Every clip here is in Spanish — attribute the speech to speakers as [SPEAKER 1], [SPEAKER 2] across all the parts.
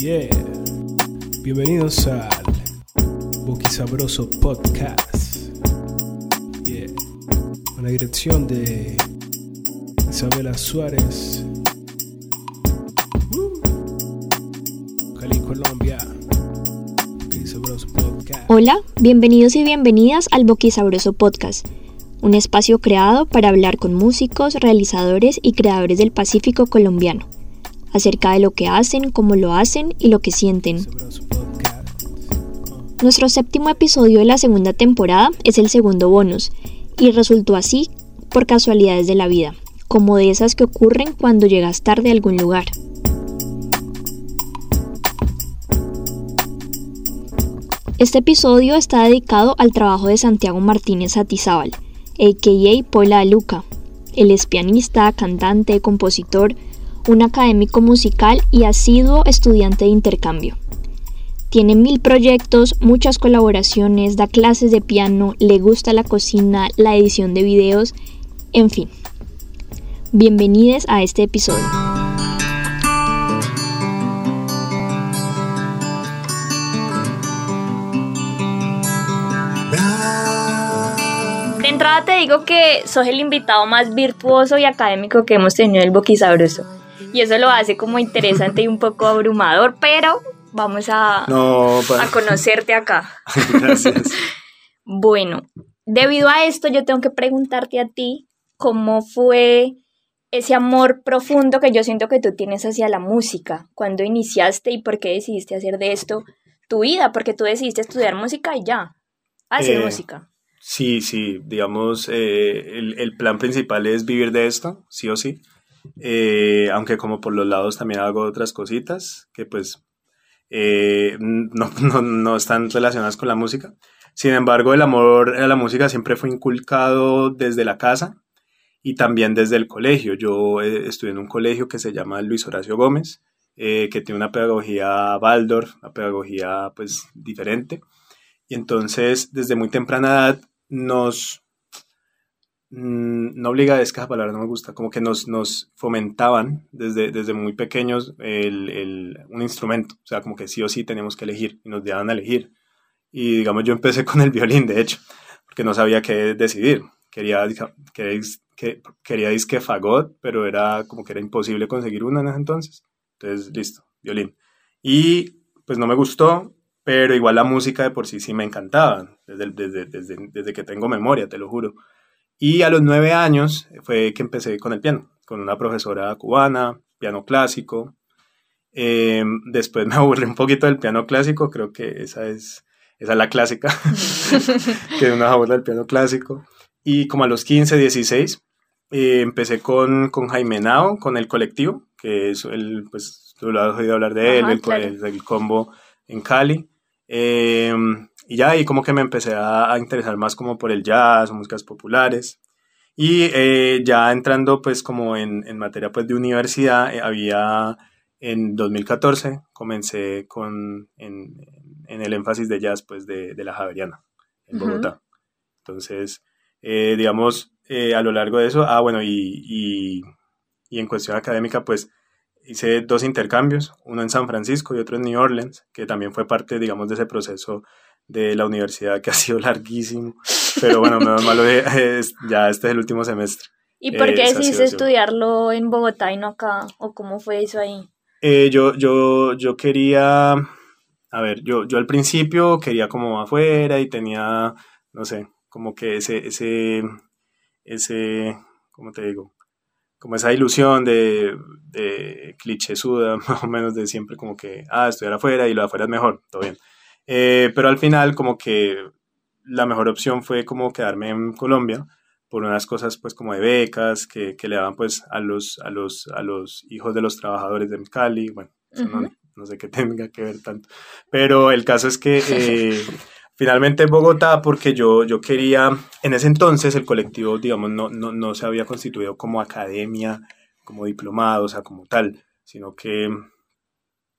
[SPEAKER 1] Yeah. Bienvenidos al Boquisabroso Podcast. Yeah. Con la dirección de Isabela Suárez. Uh. Cali, Colombia.
[SPEAKER 2] Hola, bienvenidos y bienvenidas al Boquisabroso Podcast, un espacio creado para hablar con músicos, realizadores y creadores del Pacífico colombiano, acerca de lo que hacen, cómo lo hacen y lo que sienten. Nuestro séptimo episodio de la segunda temporada es el segundo bonus, y resultó así por casualidades de la vida, como de esas que ocurren cuando llegas tarde a algún lugar. Este episodio está dedicado al trabajo de Santiago Martínez Atizábal, a.k.a. De Luca. Él es pianista, cantante, compositor, un académico musical y asiduo estudiante de intercambio. Tiene mil proyectos, muchas colaboraciones, da clases de piano, le gusta la cocina, la edición de videos, en fin. Bienvenidos a este episodio. De entrada te digo que sos el invitado más virtuoso y académico que hemos tenido en el Boquisabroso. Y eso lo hace como interesante y un poco abrumador, pero vamos a,
[SPEAKER 3] No, pa-
[SPEAKER 2] a conocerte acá.
[SPEAKER 3] gracias.
[SPEAKER 2] Bueno, debido a esto yo tengo que preguntarte a ti cómo fue ese amor profundo que yo siento que tú tienes hacia la música, cuando iniciaste y por qué decidiste hacer de esto tu vida, porque tú decidiste estudiar música y ya, hacer
[SPEAKER 3] Eh,
[SPEAKER 2] música.
[SPEAKER 3] Sí, sí, digamos, eh, el, el plan principal es vivir de esto, sí o sí. Eh, aunque como por los lados también hago otras cositas que pues eh, no, no, no están relacionadas con la música. Sin embargo, el amor a la música siempre fue inculcado desde la casa y también desde el colegio. Yo eh, estudié en un colegio que se llama Luis Horacio Gómez, eh, que tiene una pedagogía Waldorf, una pedagogía pues diferente. Y entonces, desde muy temprana edad, nos, no obliga, es que esa palabra no me gusta, como que nos, nos fomentaban desde, desde muy pequeños el, el- un instrumento, o sea, como que sí o sí tenemos que elegir, y nos daban a elegir. Y digamos, yo empecé con el violín, de hecho, porque no sabía qué decidir. Quería, quería, que, quería disque fagot, pero era como que era imposible conseguir uno en ese entonces. Entonces, listo, violín. Y pues no me gustó, pero igual la música de por sí sí me encantaba, desde, desde, desde, desde que tengo memoria, te lo juro. Y a los nueve años fue que empecé con el piano, con una profesora cubana, piano clásico. Eh, después me aburrí un poquito del piano clásico, creo que esa es, esa es la clásica, que uno aburre del piano clásico. Y como a los 15, 16, eh, empecé con, con Jaime Nao, con el colectivo, que es el, pues tú lo has oído hablar de él,
[SPEAKER 2] Ajá,
[SPEAKER 3] el,
[SPEAKER 2] claro.
[SPEAKER 3] el- el combo en Cali. Eh, y ya ahí como que me empecé a, a interesar más como por el jazz, músicas populares. Y eh, ya entrando pues como en, en materia pues de universidad, eh, había en 2014 comencé con en, en el énfasis de jazz pues de, de la Javeriana en. Bogotá. Entonces, eh, digamos, a lo largo de eso, ah bueno, y, y, y en cuestión académica pues hice dos intercambios, uno en San Francisco y otro en New Orleans, que también fue parte, digamos, de ese proceso de la universidad que ha sido larguísimo, pero bueno, menos malo, es, ya este es el último semestre.
[SPEAKER 2] ¿Y por qué
[SPEAKER 3] ha
[SPEAKER 2] decidiste estudiarlo en Bogotá y no acá? ¿O cómo fue eso ahí?
[SPEAKER 3] Eh, yo, yo, yo quería, a ver, yo, yo al principio quería como afuera y tenía, no sé, como que ese, ese, ese, ¿cómo te digo? Como esa ilusión de, de clichésuda, más o menos de siempre como que, ah, estudiar afuera y lo de afuera es mejor, todo bien. Eh, pero al final como que la mejor opción fue como quedarme en Colombia por unas cosas pues como de becas que, que le daban pues a los, a, los, a los hijos de los trabajadores de Cali, bueno, eso no,
[SPEAKER 2] Ujú.
[SPEAKER 3] no sé qué tenga que ver tanto, pero el caso es que eh, finalmente en Bogotá porque yo, yo quería, en ese entonces el colectivo digamos no, no, no se había constituido como academia, como diplomado, o sea, como tal, sino que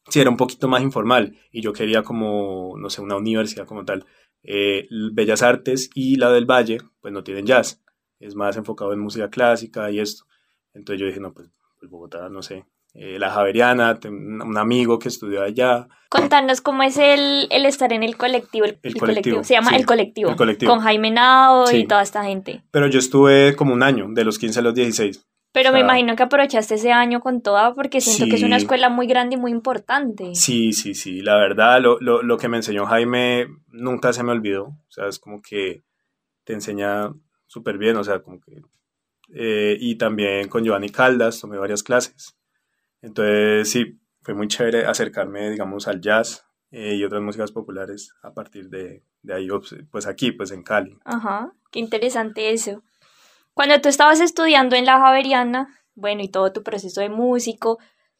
[SPEAKER 3] sí era un poquito más informal y yo quería como, no sé, una universidad como tal. Eh, Bellas Artes y la del Valle, pues no tienen jazz, es más enfocado en música clásica y esto. Entonces yo dije, no, pues, pues Bogotá, no sé, eh, la Javeriana, un amigo que estudió allá.
[SPEAKER 2] Contanos cómo es el, el estar en el colectivo. El, colectivo, Se llama
[SPEAKER 3] sí,
[SPEAKER 2] el, colectivo,
[SPEAKER 3] El Colectivo.
[SPEAKER 2] Con Jaime Nao
[SPEAKER 3] Sí.
[SPEAKER 2] y toda esta gente.
[SPEAKER 3] Pero yo estuve como un año, de los 15 a los 16.
[SPEAKER 2] Pero
[SPEAKER 3] O
[SPEAKER 2] me imagino que aprovechaste ese año con toda porque siento que es una escuela muy grande y muy importante.
[SPEAKER 3] Sí, sí, sí, la verdad, lo, lo, lo que me enseñó Jaime nunca se me olvidó. O sea, es como que te enseña súper bien, o sea, como que... eh, y también con Giovanni Caldas tomé varias clases. Entonces, sí, fue muy chévere acercarme, digamos, al jazz eh, y otras músicas populares a partir de, de ahí, pues, aquí, pues en Cali.
[SPEAKER 2] Ajá, qué interesante eso. Cuando tú estabas estudiando en la Javeriana, bueno, y todo tu proceso de músico,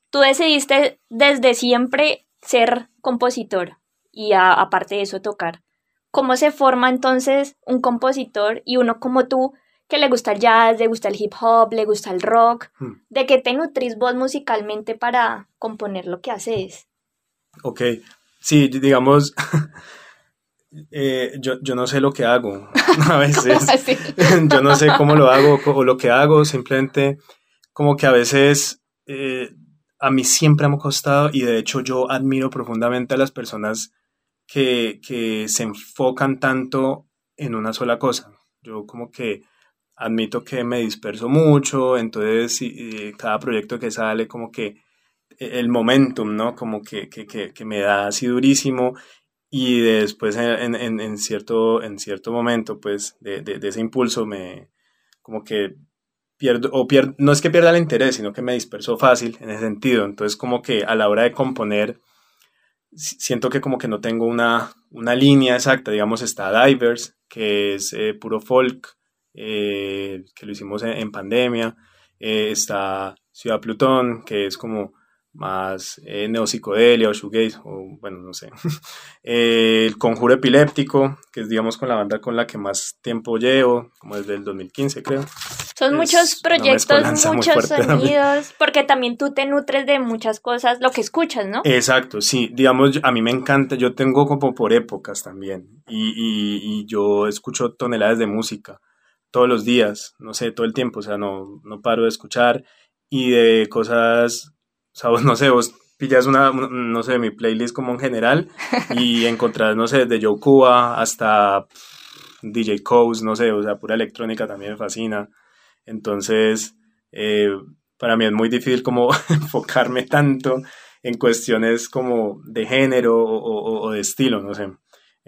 [SPEAKER 2] tú decidiste desde siempre ser compositor y aparte de eso tocar. ¿Cómo se forma entonces un compositor y uno como tú que le gusta el jazz, le gusta el hip hop, le gusta el rock?
[SPEAKER 3] Hmm.
[SPEAKER 2] ¿De qué te nutrís vos musicalmente para componer lo que haces?
[SPEAKER 3] Ok, sí, digamos, eh, yo, yo no sé lo que hago a veces. Yo no sé cómo lo hago o lo que hago, simplemente como que a veces eh, a mí siempre me ha costado y de hecho yo admiro profundamente a las personas que, que se enfocan tanto en una sola cosa. Yo como que admito que me disperso mucho, entonces y- y cada proyecto que sale como que e, el momentum, ¿no? Como que, que, que, que me da así durísimo y después en, en, en cierto, en cierto momento, pues, de, de, de ese impulso me, como que pierdo, o pierdo, no es que pierda el interés, sino que me disperso fácil en ese sentido. Entonces, como que a la hora de componer, si- siento que como que no tengo una, una línea exacta. Digamos, está Divers, que es eh, puro folk, eh, que lo hicimos en, en pandemia. Eh, está Ciudad Plutón, que es como más eh, neopsicodelia o shoegaze, o bueno, no sé. Eh, el Conjuro Epiléptico, que es digamos con la banda con la que más tiempo llevo, como desde el 2015 creo.
[SPEAKER 2] Son
[SPEAKER 3] Es
[SPEAKER 2] muchos proyectos, muchos
[SPEAKER 3] fuerte también.
[SPEAKER 2] sonidos, porque también tú te nutres de muchas cosas, lo que escuchas, ¿no?
[SPEAKER 3] Exacto, sí, digamos, a mí me encanta, yo tengo como por épocas también, y, y, y yo escucho toneladas de música todos los días, no sé, todo el tiempo, o sea, no, no paro de escuchar, y de cosas, o sea, vos, no sé, vos pillas una, no sé, mi playlist como en general, y encontrás, no sé, desde Joe Cuba hasta DJ Coase, no sé, o sea, pura electrónica también me fascina, entonces, eh, para mí es muy difícil como enfocarme tanto en cuestiones como de género o, o- o de estilo, no sé.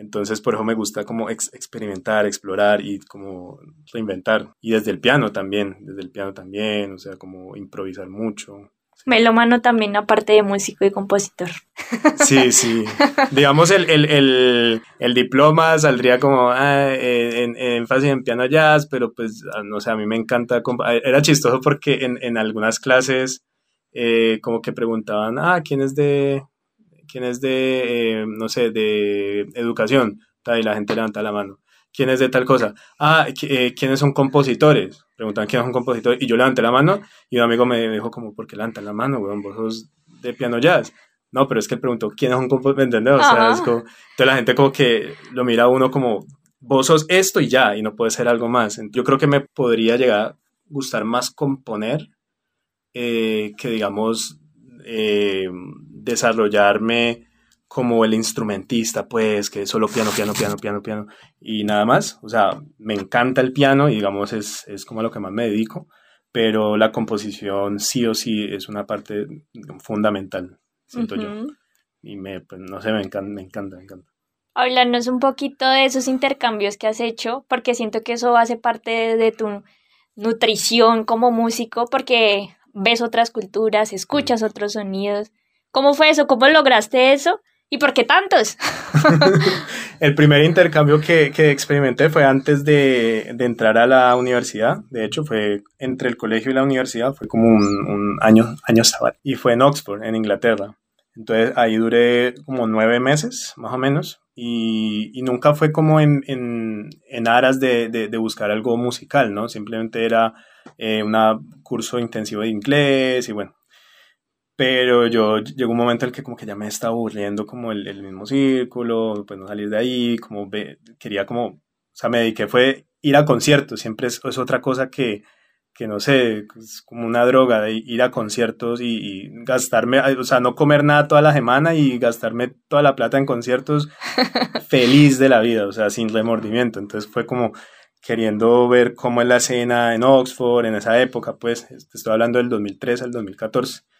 [SPEAKER 3] Entonces, por eso me gusta como ex- experimentar, explorar y como reinventar. Y desde el piano también, desde el piano también, o sea, como improvisar mucho.
[SPEAKER 2] Melómano también, aparte de músico y compositor.
[SPEAKER 3] Sí, sí. Digamos, el, el, el, el diploma saldría como ah, eh, en, en énfasis en piano jazz, pero pues, ah, no sé, a mí me encanta. ah, Era chistoso porque en, en algunas clases eh, como que preguntaban, ah, ¿quién es de, quién es de, eh, no sé, de educación? Y la gente levanta la mano. ¿Quién es de tal cosa? Ah, eh, ¿quiénes son compositores? Preguntan quiénes son compositores. Y yo levanté la mano y un amigo me dijo como, ¿por qué levantan la mano, weón? Vos sos de piano jazz. No, pero es que él preguntó, ¿quién es un compositor? ¿Me entendés? O sea, es como, entonces la gente como que lo mira a uno como, vos sos esto y ya, y no puede ser algo más. Yo creo que me podría llegar a gustar más componer eh, que, digamos, eh, desarrollarme como el instrumentista, pues, que solo piano, piano, piano, piano, piano, y nada más. O sea, me encanta el piano y, digamos, es, es como a lo que más me dedico, pero la composición sí o sí es una parte fundamental, siento yo.
[SPEAKER 2] Ujú.
[SPEAKER 3] Y me, pues, no sé, me encanta, me encanta, me encanta.
[SPEAKER 2] Háblanos un poquito de esos intercambios que has hecho, porque siento que eso hace parte de, de tu nutrición como músico, porque ves otras culturas, escuchas otros sonidos. ¿Cómo fue eso? ¿Cómo lograste eso? ¿Y por qué tantos?
[SPEAKER 3] El primer intercambio que, que experimenté fue antes de, de entrar a la universidad. De hecho, fue entre el colegio y la universidad. Fue como un, un año, año sabático. Y fue en Oxford, en Inglaterra. Entonces ahí duré como nueve meses, más o menos. Y, y nunca fue como en, en, en aras de, de, de buscar algo musical, ¿no? Simplemente era eh, un curso intensivo de inglés y bueno, pero yo llegó un momento en el que como que ya me estaba aburriendo como el, el mismo círculo, pues no salir de ahí, como ve, quería como, o sea, me dediqué fue ir a conciertos, siempre es, es otra cosa que, que no sé, es como una droga de ir a conciertos y, y, gastarme, o sea, no comer nada toda la semana y gastarme toda la plata en conciertos feliz de la vida, o sea, sin remordimiento. Entonces fue como queriendo ver cómo es la escena en Oxford en esa época, pues, estoy hablando del 2013 al 2014.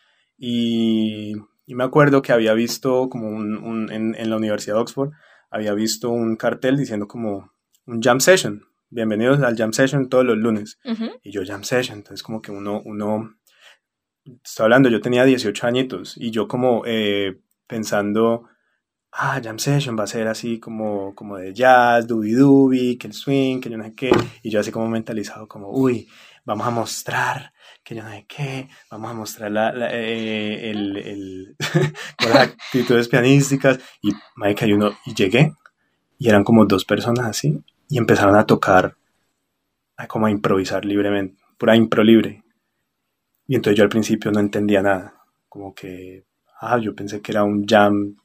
[SPEAKER 3] Y, y me acuerdo que había visto como un, un en, en la Universidad de Oxford, había visto un cartel diciendo como un jam session, bienvenidos al Jam Session todos los lunes. Y yo Jam Session, entonces como que uno, uno, estoy hablando, yo tenía 18 añitos y yo como eh, pensando, ah, Jam Session va a ser así como, como de jazz, dubi dubi, que el swing, que yo no sé qué, y yo así como mentalizado como, uy, vamos a mostrar que yo no sé qué, vamos a mostrar la, la, eh, el, el con las actitudes pianísticas y, marica, y uno, y llegué y eran como dos personas así y empezaron a tocar, a como a improvisar libremente, pura impro libre. Y entonces yo al principio no entendía nada, como que, ah, yo pensé que era un jam,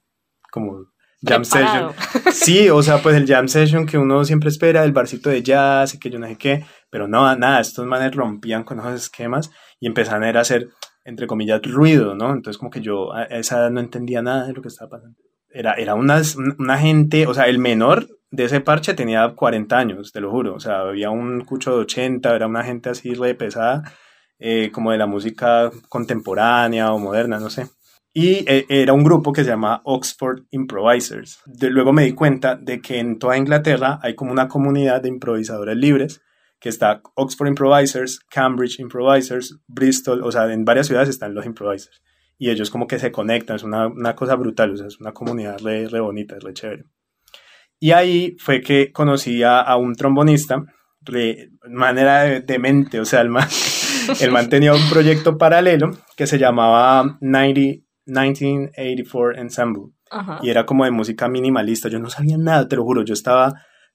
[SPEAKER 3] como jam
[SPEAKER 2] Preparado.
[SPEAKER 3] session. Sí, o sea, pues el jam session que uno siempre espera, el barcito de jazz y que yo no sé qué, pero no, nada, estos manes rompían con esos esquemas y empezaron a hacer, entre comillas, ruido, ¿no? Entonces como que yo a esa edad no entendía nada de lo que estaba pasando. Era, era unas, una gente, o sea, el menor de ese parche tenía 40 años, te lo juro. O sea, había un cucho de 80, era una gente así re pesada, eh, como de la música contemporánea o moderna, no sé. Y eh, era un grupo que se llama Oxford Improvisers. De, luego me di cuenta de que en toda Inglaterra hay como una comunidad de improvisadores libres, que está Oxford Improvisers, Cambridge Improvisers, Bristol, o sea, en varias ciudades están los improvisers. Y ellos como que se conectan, es una, una cosa brutal, o sea, es una comunidad re, re bonita, re chévere. Y ahí fue que conocí a, a un trombonista, de manera de, demente, o sea, el man, el man tenía un proyecto paralelo que se llamaba 90, 1984 Ensemble.
[SPEAKER 2] Ajá.
[SPEAKER 3] Y era como de música minimalista. Yo no sabía nada, te lo juro. Yo estaba,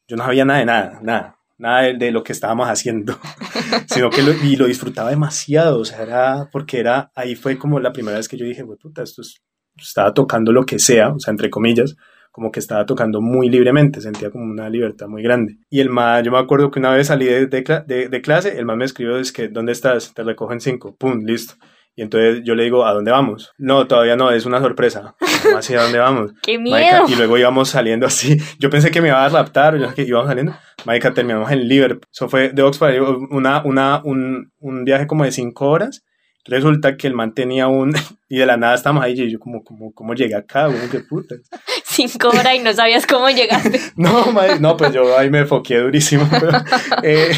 [SPEAKER 3] yo no sabía nada de nada, nada, nada de, de lo que estábamos haciendo. Sino que lo, y lo disfrutaba demasiado. O sea, era porque era, ahí fue como la primera vez que yo dije, güey, puta, esto es, estaba tocando lo que sea, o sea, entre comillas, como que estaba tocando muy libremente, sentía como una libertad muy grande. Y el más, yo me acuerdo que una vez salí de, de, cla- de- de clase, el más me escribió, es que, ¿dónde estás? Te recojo en cinco, pum, listo. Y entonces yo le digo, ¿a dónde vamos? No, todavía no, es una sorpresa. ¿Cómo así, ¿a dónde vamos?
[SPEAKER 2] ¡Qué miedo!
[SPEAKER 3] y luego íbamos saliendo así. Yo pensé que me iba a raptar, yo que íbamos saliendo. Marica, terminamos en Liverpool. Eso fue de Oxford, una, una, un, un viaje como de cinco horas. Resulta que el man tenía un... Y de la nada estamos ahí y yo como, como, ¿cómo llegué acá? güey? ¿Qué puta?
[SPEAKER 2] Cinco horas y no sabías cómo llegaste.
[SPEAKER 3] No, mae, no, pues yo ahí me foqué durísimo. pero, eh,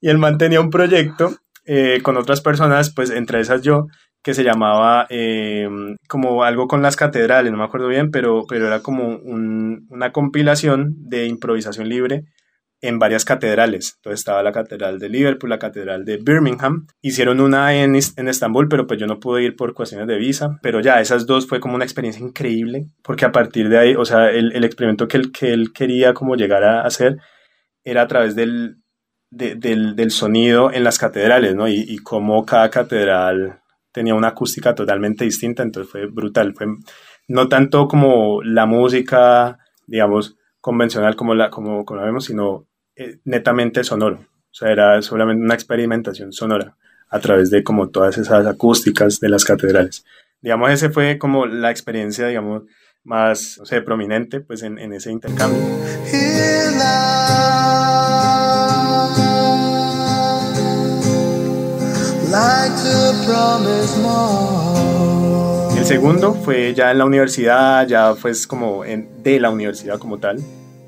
[SPEAKER 3] y el man tenía un proyecto eh, con otras personas, pues entre esas yo, que se llamaba eh, como algo con las catedrales, no me acuerdo bien, pero, pero era como un- una compilación de improvisación libre en varias catedrales. Entonces estaba la catedral de Liverpool, la catedral de Birmingham. Hicieron una en, en Estambul, pero pues yo no pude ir por cuestiones de visa. Pero ya, esas dos fue como una experiencia increíble, porque a partir de ahí, o sea, el, el experimento que él, que él quería como llegar a hacer era a través del, de- del, del sonido en las catedrales, ¿no? Y, y cómo cada catedral tenía una acústica totalmente distinta, entonces fue brutal. Fue no tanto como la música, digamos, convencional como la, como, como la vemos, sino eh, netamente sonoro. O sea, era solamente una experimentación sonora a través de como todas esas acústicas de las catedrales. Digamos, ese fue como la experiencia, digamos, más, no sé, prominente, pues, en, en ese intercambio. El segundo fue ya en la universidad, ya fue como en, de la universidad como tal,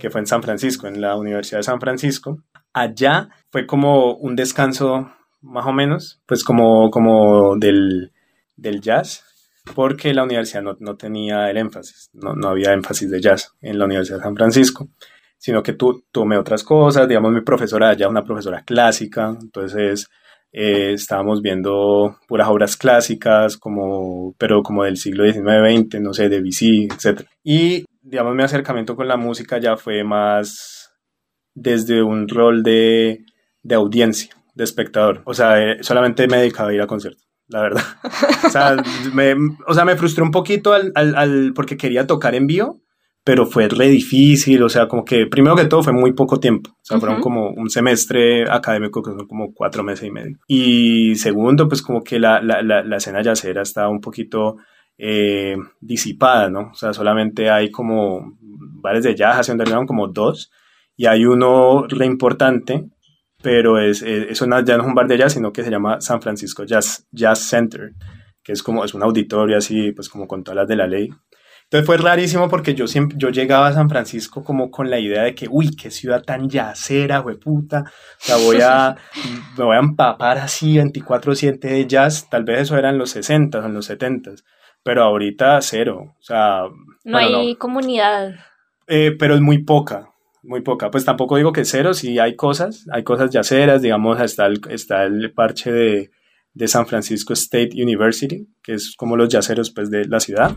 [SPEAKER 3] que fue en San Francisco, en la Universidad de San Francisco. Allá fue como un descanso más o menos, pues como, como del, del jazz, porque la universidad no, no tenía el énfasis, no, no había énfasis de jazz en la Universidad de San Francisco, sino que tú tomé otras cosas, digamos mi profesora allá, una profesora clásica, entonces eh, estábamos viendo puras obras clásicas, como, pero como del siglo XIX-XX, no sé, de BC, etc. Y, digamos, mi acercamiento con la música ya fue más desde un rol de, de audiencia, de espectador. O sea, eh, solamente me dedicaba a ir a conciertos, la verdad. o, sea, me, o sea, me frustré un poquito al, al, al, porque quería tocar en vivo, pero fue re difícil, o sea, como que primero que todo fue muy poco tiempo, o sea, fueron
[SPEAKER 2] Ujú.
[SPEAKER 3] como un semestre académico que son como cuatro meses y medio. Y segundo, pues como que la, la, la, la escena yacera está un poquito eh, disipada, ¿no? O sea, solamente hay como bares de jazz, hace underground como dos, y hay uno re importante, pero es, es- eso no- ya no es un bar de jazz, sino que se llama San Francisco Jazz, Jazz Center, que es como, es un auditorio así, pues como con todas las de la ley. Entonces fue rarísimo porque yo siempre, yo llegaba a San Francisco como con la idea de que, uy, qué ciudad tan yacera, puta. O sea, voy a, me voy a empapar así 24-7 de jazz. Tal vez eso era en los 60 o en los 70 pero ahorita cero. O sea,
[SPEAKER 2] No
[SPEAKER 3] bueno,
[SPEAKER 2] hay comunidad.
[SPEAKER 3] eh, pero es muy poca, muy poca. Pues tampoco digo que cero, sí hay cosas, hay cosas yaceras, digamos, está el, está el parche de, de San Francisco State University, que es como los yaceros pues, de la ciudad,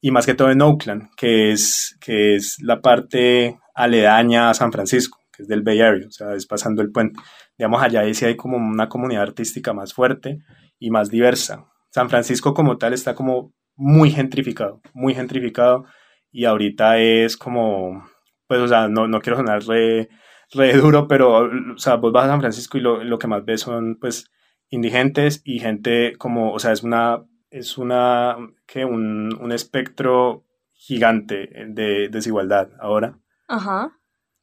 [SPEAKER 3] y más que todo en Oakland, que es, que es la parte aledaña a San Francisco, que es del Bay Area, o sea, es pasando el puente. Digamos, allá ahí sí hay como una comunidad artística más fuerte y más diversa. San Francisco como tal está como muy gentrificado, muy gentrificado y ahorita es como, pues, o sea, no, no quiero sonar re, re duro, pero, o sea, vos vas a San Francisco y lo, lo que más ves son, pues, indigentes y gente como, o sea, es una, es una, que un, un espectro gigante de desigualdad ahora,
[SPEAKER 2] Ajá.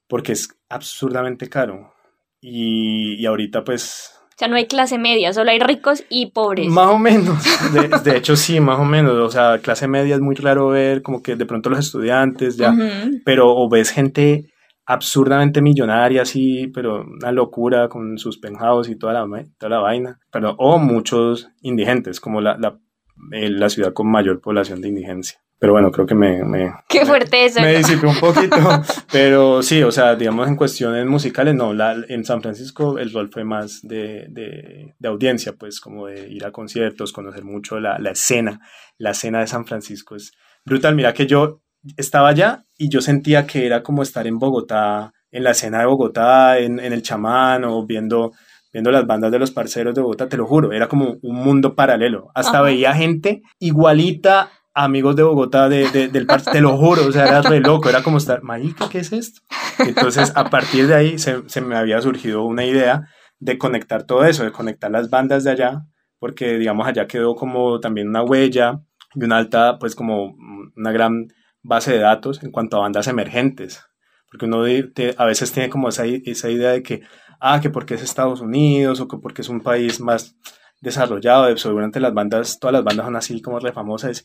[SPEAKER 3] porque es absurdamente caro. Y, y ahorita, pues,
[SPEAKER 2] O sea, no hay clase media, solo hay ricos y pobres.
[SPEAKER 3] Más o menos, de, de hecho sí, más o menos, o sea, clase media es muy raro ver como que de pronto los estudiantes ya,
[SPEAKER 2] Ujú.
[SPEAKER 3] pero o ves gente absurdamente millonaria así, pero una locura con sus penthouse y toda la, toda la vaina, pero o muchos indigentes, como la, la, la ciudad con mayor población de indigencia. Pero bueno, creo que me, me,
[SPEAKER 2] Qué fuerte eso.
[SPEAKER 3] me disipé un poquito, pero sí, o sea, digamos en cuestiones musicales, no, la, en San Francisco el rol fue más de, de, de audiencia, pues como de ir a conciertos, conocer mucho la, la escena, la escena de San Francisco es brutal, mira que yo estaba allá y yo sentía que era como estar en Bogotá, en la escena de Bogotá, en, en el chamán o viendo, viendo las bandas de los parceros de Bogotá, te lo juro, era como un mundo paralelo, hasta
[SPEAKER 2] Ajá.
[SPEAKER 3] veía gente igualita amigos de Bogotá de, de- del parche, te lo juro, o sea, era re loco, era como estar, marica, ¿qué es esto? Entonces, a partir de ahí se, se me había surgido una idea de conectar todo eso, de conectar las bandas de allá, porque, digamos, allá quedó como también una huella y una alta, pues como una gran base de datos en cuanto a bandas emergentes, porque uno te- a veces tiene como esa, esa idea de que, ah, que porque es Estados Unidos o que porque es un país más desarrollado, de- seguramente las bandas, todas las bandas son así como re famosas,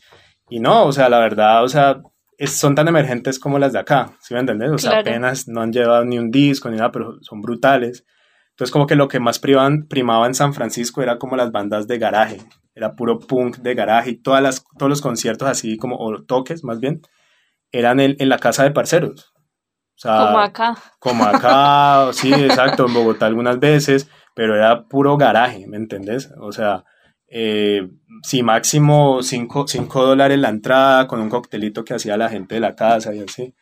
[SPEAKER 3] y no, o sea, la verdad, o sea, es- son tan emergentes como las de acá, ¿sí me entendés? O sea,
[SPEAKER 2] Claro.
[SPEAKER 3] apenas no han llevado ni un disco ni nada, pero son brutales. Entonces, como que lo que más privan- primaba en San Francisco era como las bandas de garaje, era puro punk de garaje y todas las, todos los conciertos así como, o toques más bien, eran en, en la casa de parceros. O sea,
[SPEAKER 2] Como acá.
[SPEAKER 3] como acá, sí, exacto, en Bogotá algunas veces, pero era puro garaje, ¿me entendés? O sea, eh, sí, máximo 5 dólares la entrada con un coctelito que hacía la gente de la casa y así,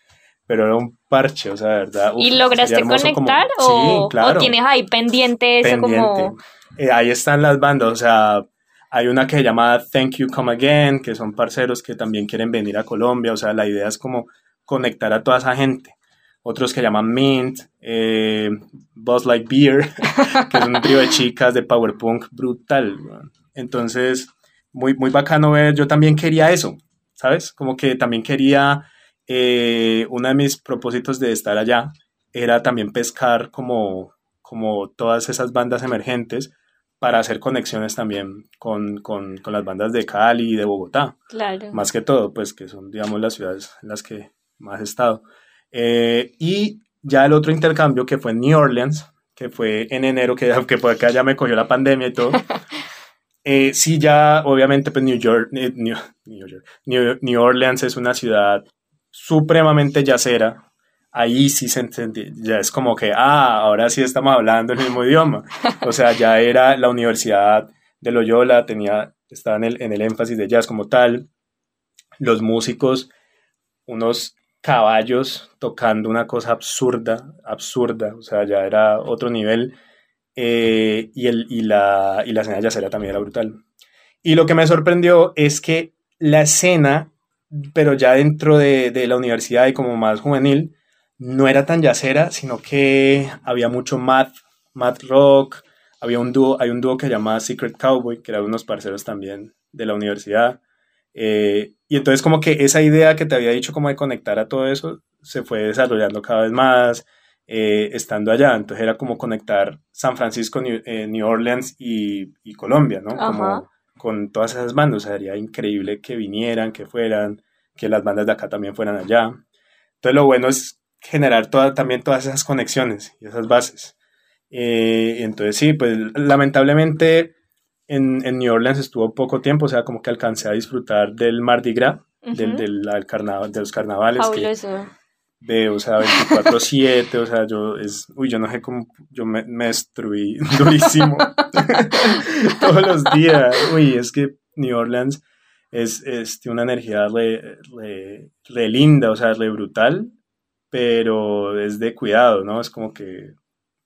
[SPEAKER 3] pero era un parche, o sea, verdad. uf,
[SPEAKER 2] ¿Y lograste
[SPEAKER 3] como-
[SPEAKER 2] conectar
[SPEAKER 3] Sí,
[SPEAKER 2] o,
[SPEAKER 3] claro
[SPEAKER 2] o tienes ahí pendiente eso
[SPEAKER 3] pendiente.
[SPEAKER 2] como...
[SPEAKER 3] Eh, ahí están las bandas, o sea, hay una que se llama Thank You Come Again, que son parceros que también quieren venir a Colombia, o sea, la idea es como conectar a toda esa gente. Otros que llaman Mint, eh, Buzz Like Beer, que es un trío de chicas de power punk brutal. Entonces, muy, muy bacano ver, yo también quería eso, ¿sabes? Como que también quería, eh, uno de mis propósitos de estar allá era también pescar como, como todas esas bandas emergentes para hacer conexiones también con, con, con las bandas de Cali y de Bogotá
[SPEAKER 2] Claro.
[SPEAKER 3] más que todo, pues que son, digamos, las ciudades en las que más he estado. Eh, y ya el otro intercambio que fue en New Orleans, que fue en enero, que, que fue acá ya me cogió la pandemia y todo. Eh, sí, ya obviamente pues New York, eh, New, New York, New, New Orleans es una ciudad supremamente yacera. Ahí sí se entiende, ya es como que, ah, ahora sí estamos hablando el mismo idioma. O sea, ya era la universidad de Loyola, tenía, estaba en el, en el énfasis de jazz como tal. Los músicos, unos caballos tocando una cosa absurda, absurda, o sea, ya era otro nivel. eh, y, el, y, la, y la escena yacera también era brutal. Y lo que me sorprendió es que la escena pero ya dentro de, de la universidad y como más juvenil, no era tan yacera, sino que había mucho math, math rock, había un dúo, hay un dúo que se llama Secret Cowboy, que eran unos parceros también de la universidad. Eh, y entonces como que esa idea que te había dicho como de conectar a todo eso se fue desarrollando cada vez más eh, estando allá. Entonces era como conectar San Francisco, New, eh, New Orleans y, y, Colombia, ¿no?
[SPEAKER 2] Ajá.
[SPEAKER 3] Como con todas esas bandas. O sea, sería increíble que vinieran, que fueran, que las bandas de acá también fueran allá. Entonces lo bueno es generar toda, también todas esas conexiones y esas bases. Eh, entonces sí, pues lamentablemente en, en, New Orleans estuvo poco tiempo, o sea, como que alcancé a disfrutar del Mardi Gras, uh -huh. del, del, del carnaval, de los carnavales.
[SPEAKER 2] Fabuloso.
[SPEAKER 3] Que veo, o sea, 24-7, o sea, yo, es, uy, yo no sé cómo, yo me, me destruí durísimo todos los días. Uy, es que New Orleans es, es una energía re, re, re linda, o sea, re brutal, pero es de cuidado, ¿no? Es como que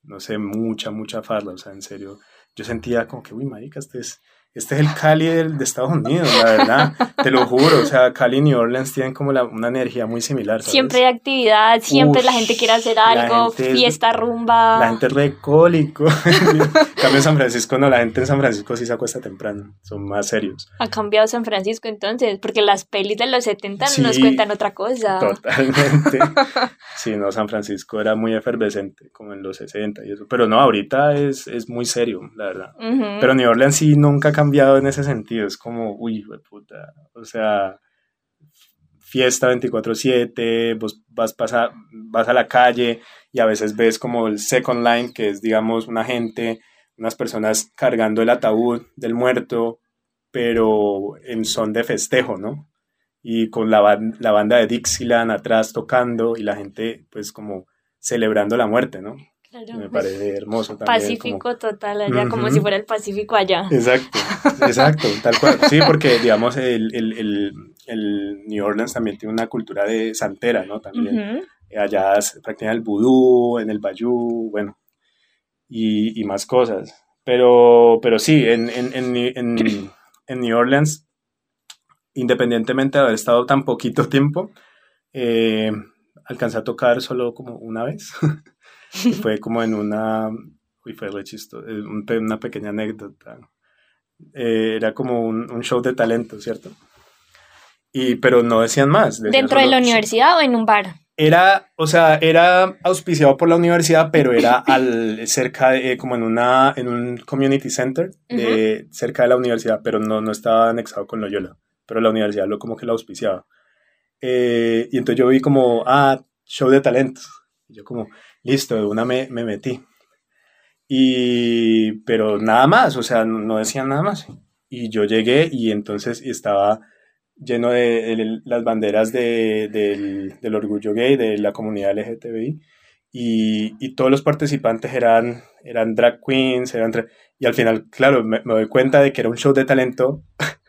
[SPEAKER 3] no sé, mucha, mucha farla, o sea, en serio, yo sentía como que, uy, marica, este es, este es el Cali de, de Estados Unidos, la verdad, te lo juro, o sea, Cali y New Orleans tienen como la, una energía muy similar. ¿sabes?
[SPEAKER 2] Siempre hay actividad, siempre Uf, la gente quiere hacer algo, fiesta, es, rumba.
[SPEAKER 3] La gente es recólico. cambio en San Francisco no, la gente en San Francisco sí se acuesta temprano, son más serios.
[SPEAKER 2] Ha cambiado San Francisco entonces, porque las pelis de los 70 sí, nos cuentan otra cosa.
[SPEAKER 3] Totalmente. sí, no, San Francisco era muy efervescente, como en los 60 y eso, pero no, ahorita es, es muy serio, la verdad. Uh -huh. Pero New Orleans sí nunca ha cambiado en ese sentido, es como, uy, puta, o sea, fiesta 24/7, vos vas, pasa, vas a la calle y a veces ves como el second line, que es, digamos, una gente, unas personas cargando el ataúd del muerto, pero en son de festejo, ¿no? Y con la, la banda de Dixieland atrás tocando y la gente, pues, como celebrando la muerte, ¿no?
[SPEAKER 2] Claro.
[SPEAKER 3] Me parece hermoso también.
[SPEAKER 2] Pacífico como... total allá, uh -huh. como si fuera el Pacífico allá.
[SPEAKER 3] Exacto, exacto, tal cual. Sí, porque digamos el, el, el, el, New Orleans también tiene una cultura de santera, ¿no? También. Uh -huh. Allá practican el vudú, en el bayú, bueno, y, y, más cosas. Pero, pero sí, en, en, en, en, New Orleans, independientemente de haber estado tan poquito tiempo, eh, alcancé a tocar solo como una vez. fue como en una, uy, fue re chisto, una pequeña anécdota. Eh, era como un, un, show de talento, ¿cierto? Y, pero no decían más. Decían
[SPEAKER 2] ¿Dentro
[SPEAKER 3] solo,
[SPEAKER 2] de la universidad o en un bar?
[SPEAKER 3] Era, o sea, era auspiciado por la universidad, pero era al, cerca de, eh, como en una, en un community center, de, uh -huh. cerca de la universidad, pero no, no estaba anexado con Loyola, pero la universidad lo como que lo auspiciaba. Eh, y entonces yo vi como, ah, show de talentos. Y yo como, listo, de una me, me metí. Y, pero nada más, o sea, no, decían nada más. Y yo llegué y entonces estaba lleno de, las banderas de, de, del orgullo gay, de la comunidad LGTBI. Y, y, todos los participantes eran, eran drag queens, eran y al final, claro, me, me doy cuenta de que era un show de talento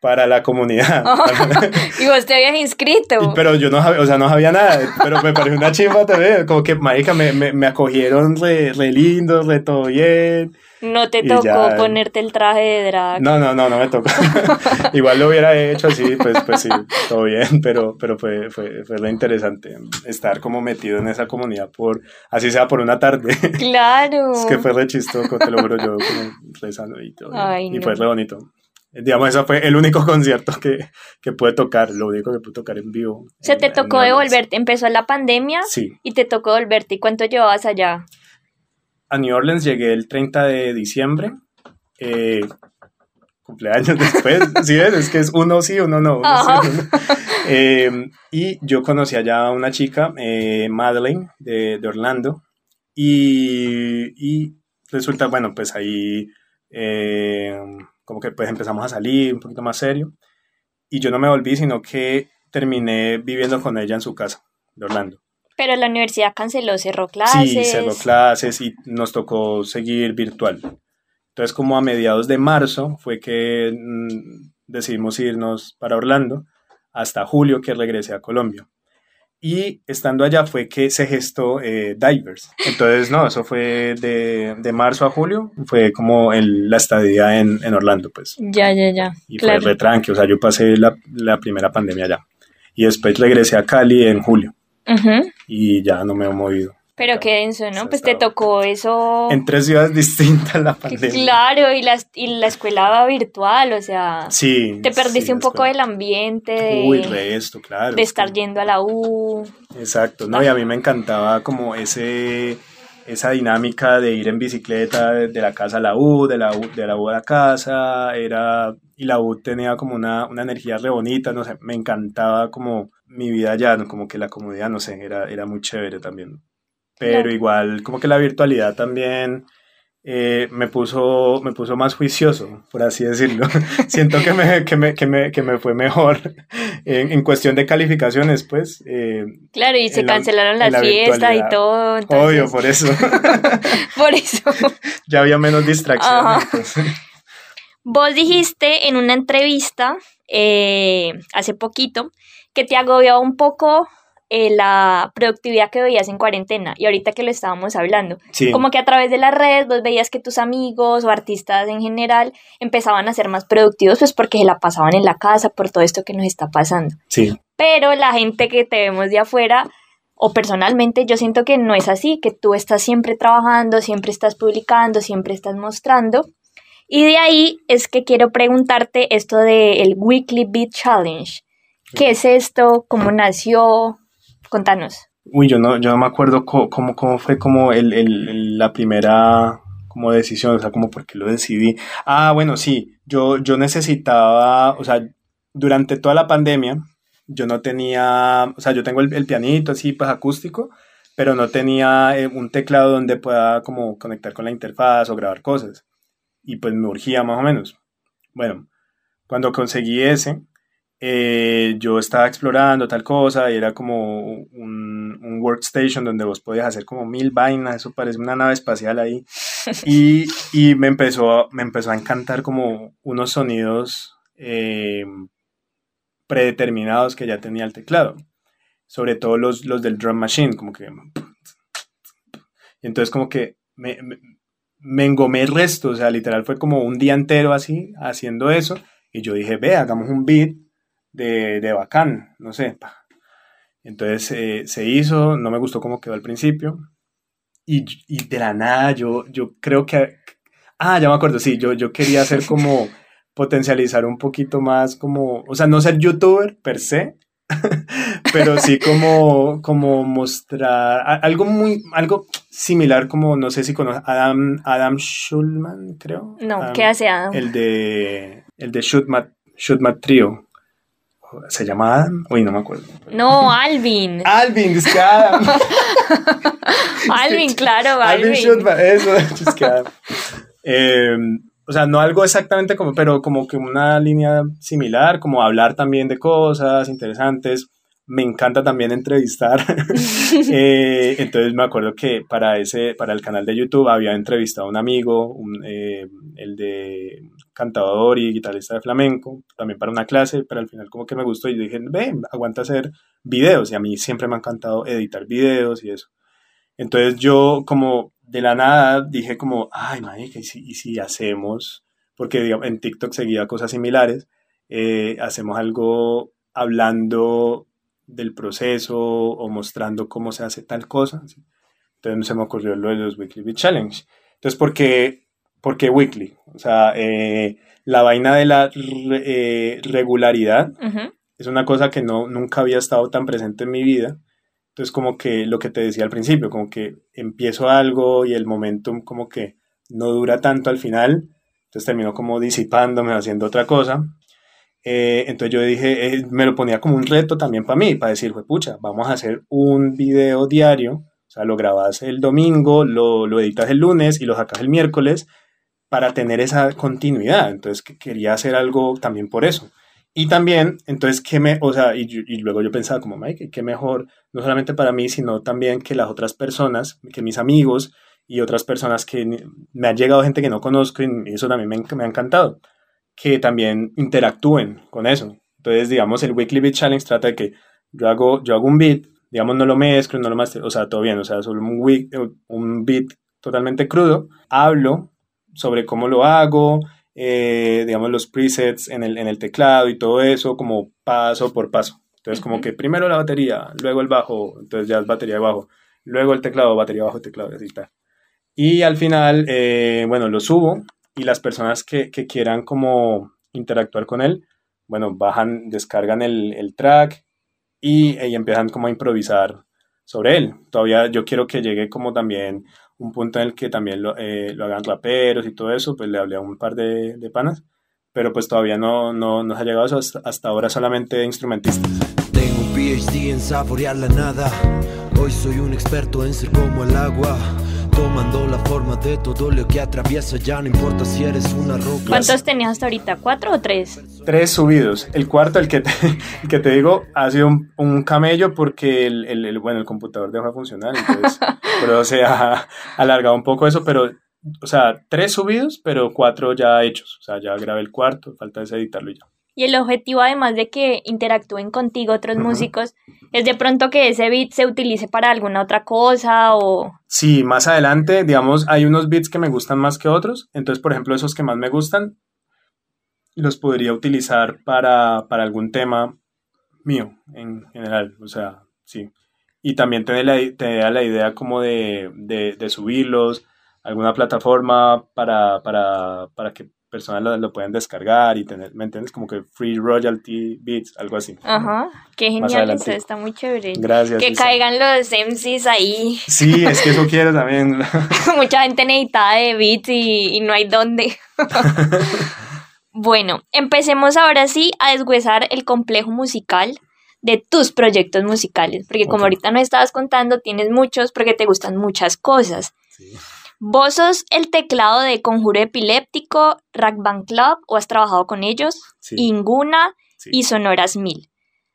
[SPEAKER 3] para la comunidad.
[SPEAKER 2] Oh, y vos te habías inscrito.
[SPEAKER 3] Y, pero yo no sabía, o sea, no sabía nada, pero me pareció una chimba también, como que, marica, me, me, me acogieron re, re lindo, re todo bien.
[SPEAKER 2] No te tocó ya... ponerte el traje de drag.
[SPEAKER 3] No, no, no, no me tocó. Igual lo hubiera hecho así, pues, pues sí, todo bien, pero, pero fue, fue, fue re interesante estar como metido en esa comunidad por, así sea por una tarde.
[SPEAKER 2] Claro.
[SPEAKER 3] es que fue re chistoso, te lo juro yo, como re sano y todo.
[SPEAKER 2] Ay,
[SPEAKER 3] y
[SPEAKER 2] no.
[SPEAKER 3] fue re bonito digamos, ese fue el único concierto que, que pude tocar, lo único que pude tocar en vivo.
[SPEAKER 2] ¿Se te tocó devolverte? ¿Empezó la pandemia?
[SPEAKER 3] Sí.
[SPEAKER 2] Y te tocó devolverte. ¿Y cuánto llevabas allá?
[SPEAKER 3] A New Orleans llegué el 30 de diciembre. Eh, cumpleaños después, ¿sí ves? Es que es uno sí, uno no. Uno sí, uno. Eh, y yo conocí allá a una chica, eh, Madeleine, de, de Orlando, y, y, resulta, bueno, pues ahí eh, como que pues empezamos a salir un poquito más serio, y yo no me volví, sino que terminé viviendo con ella en su casa de Orlando.
[SPEAKER 2] Pero la universidad canceló, cerró clases.
[SPEAKER 3] Sí, cerró clases y nos tocó seguir virtual. Entonces, como a mediados de marzo fue que mmm, decidimos irnos para Orlando hasta julio que regresé a Colombia. Y estando allá fue que se gestó eh, Divers. Entonces, no, eso fue de, de marzo a julio, fue como el, la estadía en, en, Orlando, pues.
[SPEAKER 2] Ya, ya, ya.
[SPEAKER 3] Y claro. fue re tranqui, o sea, yo pasé la, la primera pandemia allá. Y después regresé a Cali en julio
[SPEAKER 2] Ujú.
[SPEAKER 3] y ya no me he movido.
[SPEAKER 2] Pero qué denso, ¿no? Pues te tocó eso.
[SPEAKER 3] En tres ciudades distintas la pandemia.
[SPEAKER 2] Claro, y la, y la escuela virtual, o sea,
[SPEAKER 3] Sí.
[SPEAKER 2] te perdiste
[SPEAKER 3] sí,
[SPEAKER 2] un poco del ambiente, de,
[SPEAKER 3] Uy, resto, claro.
[SPEAKER 2] de
[SPEAKER 3] es
[SPEAKER 2] estar
[SPEAKER 3] que-
[SPEAKER 2] yendo a la U.
[SPEAKER 3] Exacto, ¿no? Y a mí me encantaba como ese, esa dinámica de ir en bicicleta de, la casa a la U, de la U, de la U a la casa, era, y la U tenía como una, una energía re bonita, no sé, me encantaba como mi vida allá, ¿no? como que la comodidad, no sé, era, era muy chévere también. Pero
[SPEAKER 2] Claro.
[SPEAKER 3] igual, como que la virtualidad también eh, me, puso, me puso más juicioso, por así decirlo. Siento que me, que me, que me, que me fue mejor en, en cuestión de calificaciones, pues. eh,
[SPEAKER 2] Claro, y se
[SPEAKER 3] la-
[SPEAKER 2] cancelaron las
[SPEAKER 3] la
[SPEAKER 2] fiestas y todo. entonces,
[SPEAKER 3] Obvio, por eso.
[SPEAKER 2] por eso.
[SPEAKER 3] ya había menos distracciones. Entonces.
[SPEAKER 2] Vos dijiste en una entrevista eh, hace poquito que te agobiaba un poco eh, la productividad que veías en cuarentena y ahorita que lo estábamos hablando.
[SPEAKER 3] Sí,
[SPEAKER 2] Como que a través de las redes vos veías que tus amigos o artistas en general empezaban a ser más productivos pues porque se la pasaban en la casa por todo esto que nos está pasando.
[SPEAKER 3] sí,
[SPEAKER 2] Pero la gente que te vemos de afuera o personalmente yo siento que no es así, que tú estás siempre trabajando, siempre estás publicando, siempre estás mostrando. Y de ahí es que quiero preguntarte esto del Weekly Beat Challenge. ¿Qué es esto? ¿Cómo nació? Contanos.
[SPEAKER 3] Uy, yo no, yo no me acuerdo cómo, cómo fue como el- el- la primera como decisión, o sea, como por qué lo decidí. Ah, bueno, sí, yo, yo necesitaba, o sea, durante toda la pandemia, yo no tenía, o sea, yo tengo el, el pianito así, pues acústico, pero no tenía eh, un teclado donde pueda como conectar con la interfaz o grabar cosas. Y pues me urgía más o menos. Bueno, cuando conseguí ese, eh, yo estaba explorando tal cosa y era como un, un workstation donde vos podías hacer como mil vainas, eso parece una nave espacial ahí. Y, y me, empezó, me empezó a encantar como unos sonidos eh, predeterminados que ya tenía el teclado, sobre todo los, los del drum machine, como que... Y entonces como que me, me, me engomé el resto, o sea, literal fue como un día entero así, haciendo eso, y yo dije, ve, hagamos un beat de, de bacán, no sé. pa. Entonces eh, se hizo, no me gustó cómo quedó al principio. Y, y de la nada yo, yo creo que... Ah, ya me acuerdo, sí, yo, yo quería hacer como potencializar un poquito más como, o sea, no ser youtuber per se, pero sí como, como mostrar a- algo muy, algo similar como, no sé si conoces, Adam, Adam Schulman, creo.
[SPEAKER 2] No,
[SPEAKER 3] Adam-
[SPEAKER 2] ¿qué hace Adam?
[SPEAKER 3] el de el de Shootmat, Shootmat Trio. ¿Se llama Adam? Uy, no me acuerdo.
[SPEAKER 2] No, Alvin.
[SPEAKER 3] Alvin, es que Adam.
[SPEAKER 2] Alvin, claro,
[SPEAKER 3] Alvin
[SPEAKER 2] Alvin.
[SPEAKER 3] Shootmat, eso, es que Adam. Eh, o sea, no algo exactamente como, pero como que una línea similar, como hablar también de cosas interesantes. Me encanta también entrevistar. Eh, entonces me acuerdo que para ese, para el canal de YouTube había entrevistado a un amigo, un, eh, el de cantador y guitarrista de flamenco, también para una clase, pero al final como que me gustó y dije, ven, aguanta hacer videos y a mí siempre me ha encantado editar videos y eso. Entonces yo como de la nada dije como, ay, marica, ¿y si, y hacemos? Porque en TikTok seguía cosas similares, eh, hacemos algo hablando del proceso o mostrando cómo se hace tal cosa. Entonces se me ocurrió lo de los Weekly Beat Challenge. Entonces, ¿por qué, por qué Weekly? O sea, eh, la vaina de la re- eh, regularidad
[SPEAKER 2] Ujú.
[SPEAKER 3] es una cosa que no, nunca había estado tan presente en mi vida. Entonces, como que lo que te decía al principio, como que empiezo algo y el momentum como que no dura tanto al final, entonces termino como disipándome, haciendo otra cosa. Eh, entonces yo dije, eh, me lo ponía como un reto también para mí, para decir, pucha, vamos a hacer un video diario, o sea, lo grabas el domingo, lo, lo editas el lunes y lo sacas el miércoles para tener esa continuidad. Entonces que quería hacer algo también por eso. Y también, entonces, ¿qué me, o sea, y, y luego yo pensaba como, Mike, qué mejor, no solamente para mí, sino también que las otras personas, que mis amigos y otras personas que me ha llegado gente que no conozco y eso también me, me ha encantado, que también interactúen con eso. Entonces, digamos, el Weekly Beat Challenge trata de que yo hago, yo hago un beat, digamos, no lo mezclo, no lo master, o sea, todo bien, o sea, solo un, week- un beat totalmente crudo, hablo sobre cómo lo hago, eh, digamos, los presets en el, en el teclado y todo eso, como paso por paso. Entonces, como que primero la batería, luego el bajo, entonces ya es batería de bajo, luego el teclado, batería bajo, teclado, así está. Y al final, eh, bueno, lo subo y las personas que, que, quieran como interactuar con él, bueno, bajan, descargan el, el track y, y, empiezan como a improvisar sobre él. Todavía yo quiero que llegue como también un punto en el que también lo, eh, lo hagan raperos y todo eso, pues le hablé a un par de, de panas, pero pues todavía no, no nos ha llegado eso, hasta, hasta ahora solamente instrumentistas.
[SPEAKER 4] Tengo un PhD en saborear la nada, hoy soy un experto en ser como el agua tomando la forma de todo lo que atraviesa, ya no importa si eres una roca.
[SPEAKER 2] ¿Cuántos tenías hasta ahorita? ¿Cuatro o tres?
[SPEAKER 3] Tres subidos. El cuarto, el que te, el que te digo, ha sido un, un camello porque el, el, el, bueno, el computador dejó de funcionar, entonces, pero se ha alargado un poco eso, pero, o sea, tres subidos, pero cuatro ya hechos. O sea, ya grabé el cuarto, falta es editarlo y ya.
[SPEAKER 2] Y el objetivo, además de que interactúen contigo otros uh -huh. músicos, es de pronto que ese beat se utilice para alguna otra cosa o...
[SPEAKER 3] Sí, más adelante, digamos, hay unos beats que me gustan más que otros. Entonces, por ejemplo, esos que más me gustan, los podría utilizar para, para algún tema mío en general. O sea, sí. Y también te da la, la idea como de, de, de subirlos a alguna plataforma para, para, para que personas lo, lo, pueden descargar y tener, ¿me entiendes? Como que free royalty beats, algo así.
[SPEAKER 2] Ajá, qué genial eso, está muy chévere.
[SPEAKER 3] Gracias.
[SPEAKER 2] Que
[SPEAKER 3] Lisa.
[SPEAKER 2] caigan los MCs ahí.
[SPEAKER 3] Sí, es que eso quiero también.
[SPEAKER 2] Mucha gente necesitada de beats y, y no hay dónde. bueno, empecemos ahora sí a deshuesar el complejo musical de tus proyectos musicales, porque como ahorita nos estabas contando, tienes muchos porque te gustan muchas cosas. Sí. ¿Vos sos el teclado de Conjuro Epiléptico, Rack Band Club o has trabajado con ellos?
[SPEAKER 3] Sí.
[SPEAKER 2] Inguna sí. y Sonoras Mil.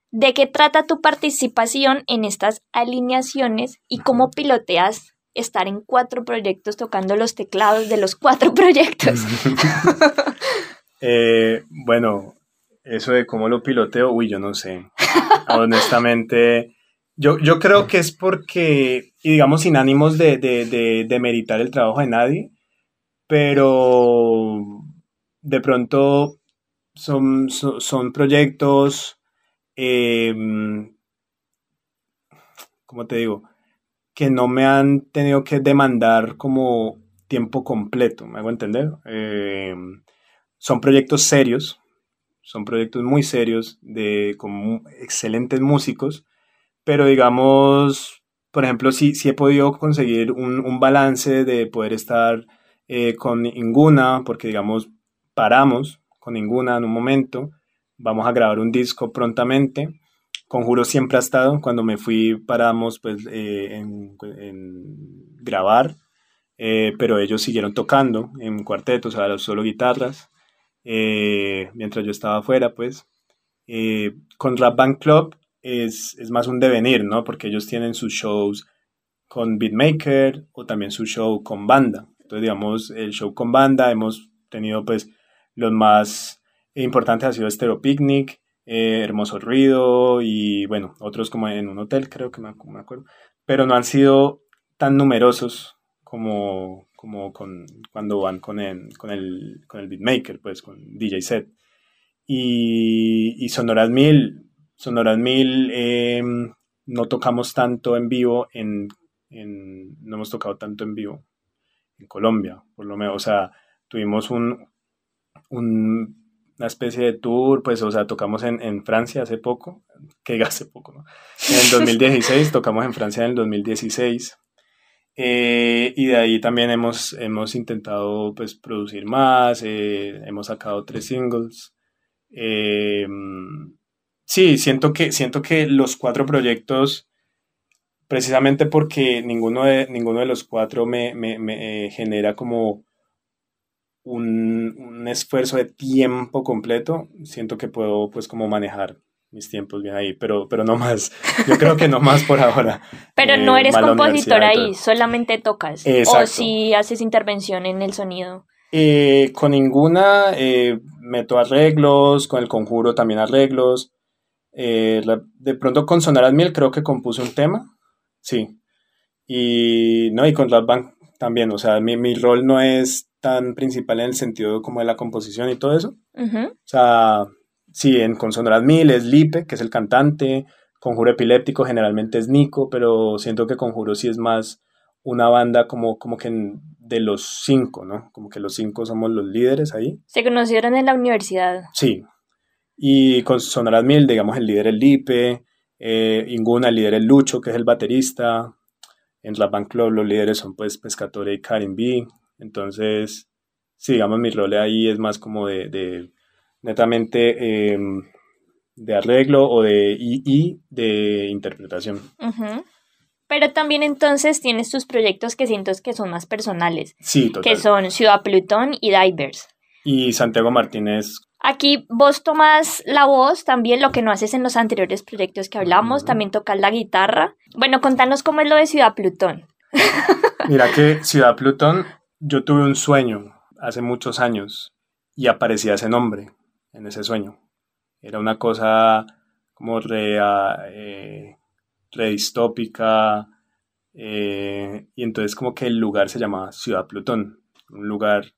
[SPEAKER 2] ¿De qué trata tu participación en estas alineaciones y cómo piloteas estar en cuatro proyectos tocando los teclados de los cuatro proyectos?
[SPEAKER 3] eh, bueno, eso de cómo lo piloteo, uy, yo no sé. Honestamente, yo, yo creo que es porque, y digamos sin ánimos de, de, de, de meritar el trabajo de nadie, pero de pronto son, son, son proyectos, eh, ¿cómo te digo? Que no me han tenido que demandar como tiempo completo, ¿me hago entender? Eh, son proyectos serios, son proyectos muy serios, de, con excelentes músicos, pero digamos, por ejemplo, sí, sí he podido conseguir un, un balance de poder estar eh, con ninguna, porque digamos, paramos con ninguna en un momento, vamos a grabar un disco prontamente. Conjuro siempre ha estado, cuando me fui paramos pues eh, en, grabar, eh, pero ellos siguieron tocando en cuartetos, o sea, solo guitarras, eh, mientras yo estaba afuera pues. con Rap Band Club es, es, más un devenir, ¿no? Porque ellos tienen sus shows con beatmaker o también su show con banda. Entonces, digamos, el show con banda hemos tenido, pues, los más importantes ha sido Stereo Picnic, eh, Hermoso Ruido y, bueno, otros como en un hotel, creo que me, me acuerdo. Pero no han sido tan numerosos como, como con, cuando van con el, con, el, con el beatmaker, pues, con DJ set. Y, y Sonoras Mil, Sonoras Mil eh, no tocamos tanto en vivo, en, en, no hemos tocado tanto en vivo en Colombia, por lo menos, o sea, tuvimos un, un, una especie de tour, pues, o sea, tocamos en, en Francia hace poco, que hace poco, ¿no? En el 2016, tocamos en Francia en el 2016, eh, y de ahí también hemos, hemos intentado, pues, producir más, eh, hemos sacado tres singles, eh, Sí, siento que, siento que los cuatro proyectos, precisamente porque ninguno de, ninguno de los cuatro me, me, me genera como un, un, esfuerzo de tiempo completo, siento que puedo pues como manejar mis tiempos bien ahí, pero, pero no más, yo creo que no más por ahora.
[SPEAKER 2] Pero eh, no eres compositor ahí, solamente tocas, Exacto. o si haces intervención en el sonido.
[SPEAKER 3] Eh, con ninguna eh, meto arreglos, con el conjuro también arreglos, eh, la, de pronto con Sonaras Mil creo que compuse un tema, sí. Y, no, y con Rap Band también, o sea, mi, mi, rol no es tan principal en el sentido como de la composición y todo eso.
[SPEAKER 2] Uh -huh.
[SPEAKER 3] O sea, sí, en con Sonoras Mil es Lipe, que es el cantante, Conjuro Epiléptico generalmente es Nico, pero siento que Conjuro sí es más una banda como, como que de los cinco, ¿no? Como que los cinco somos los líderes ahí.
[SPEAKER 2] Se conocieron en la universidad.
[SPEAKER 3] Sí. Y con Sonoras Mil, digamos, el líder es Lipe, eh, Inguna, el líder es Lucho, que es el baterista. En Rap Band Club los líderes son pues Pescatore y Karim B. Entonces, sí, digamos, mi rol ahí es más como de, de netamente eh, de arreglo o de y, y de interpretación.
[SPEAKER 2] Ujú. Pero también entonces tienes tus proyectos que siento que son más personales,
[SPEAKER 3] Sí, total.
[SPEAKER 2] que son Ciudad Plutón y Divers.
[SPEAKER 3] Y Santiago Martínez,
[SPEAKER 2] Aquí vos tomas la voz, también lo que no haces en los anteriores proyectos que hablamos, también tocas la guitarra. Bueno, contanos cómo es lo de Ciudad Plutón.
[SPEAKER 3] mira que Ciudad Plutón, yo tuve un sueño hace muchos años y aparecía ese nombre en ese sueño. Era una cosa como re, ah, eh, re distópica eh, y entonces como que el lugar se llamaba Ciudad Plutón, un lugar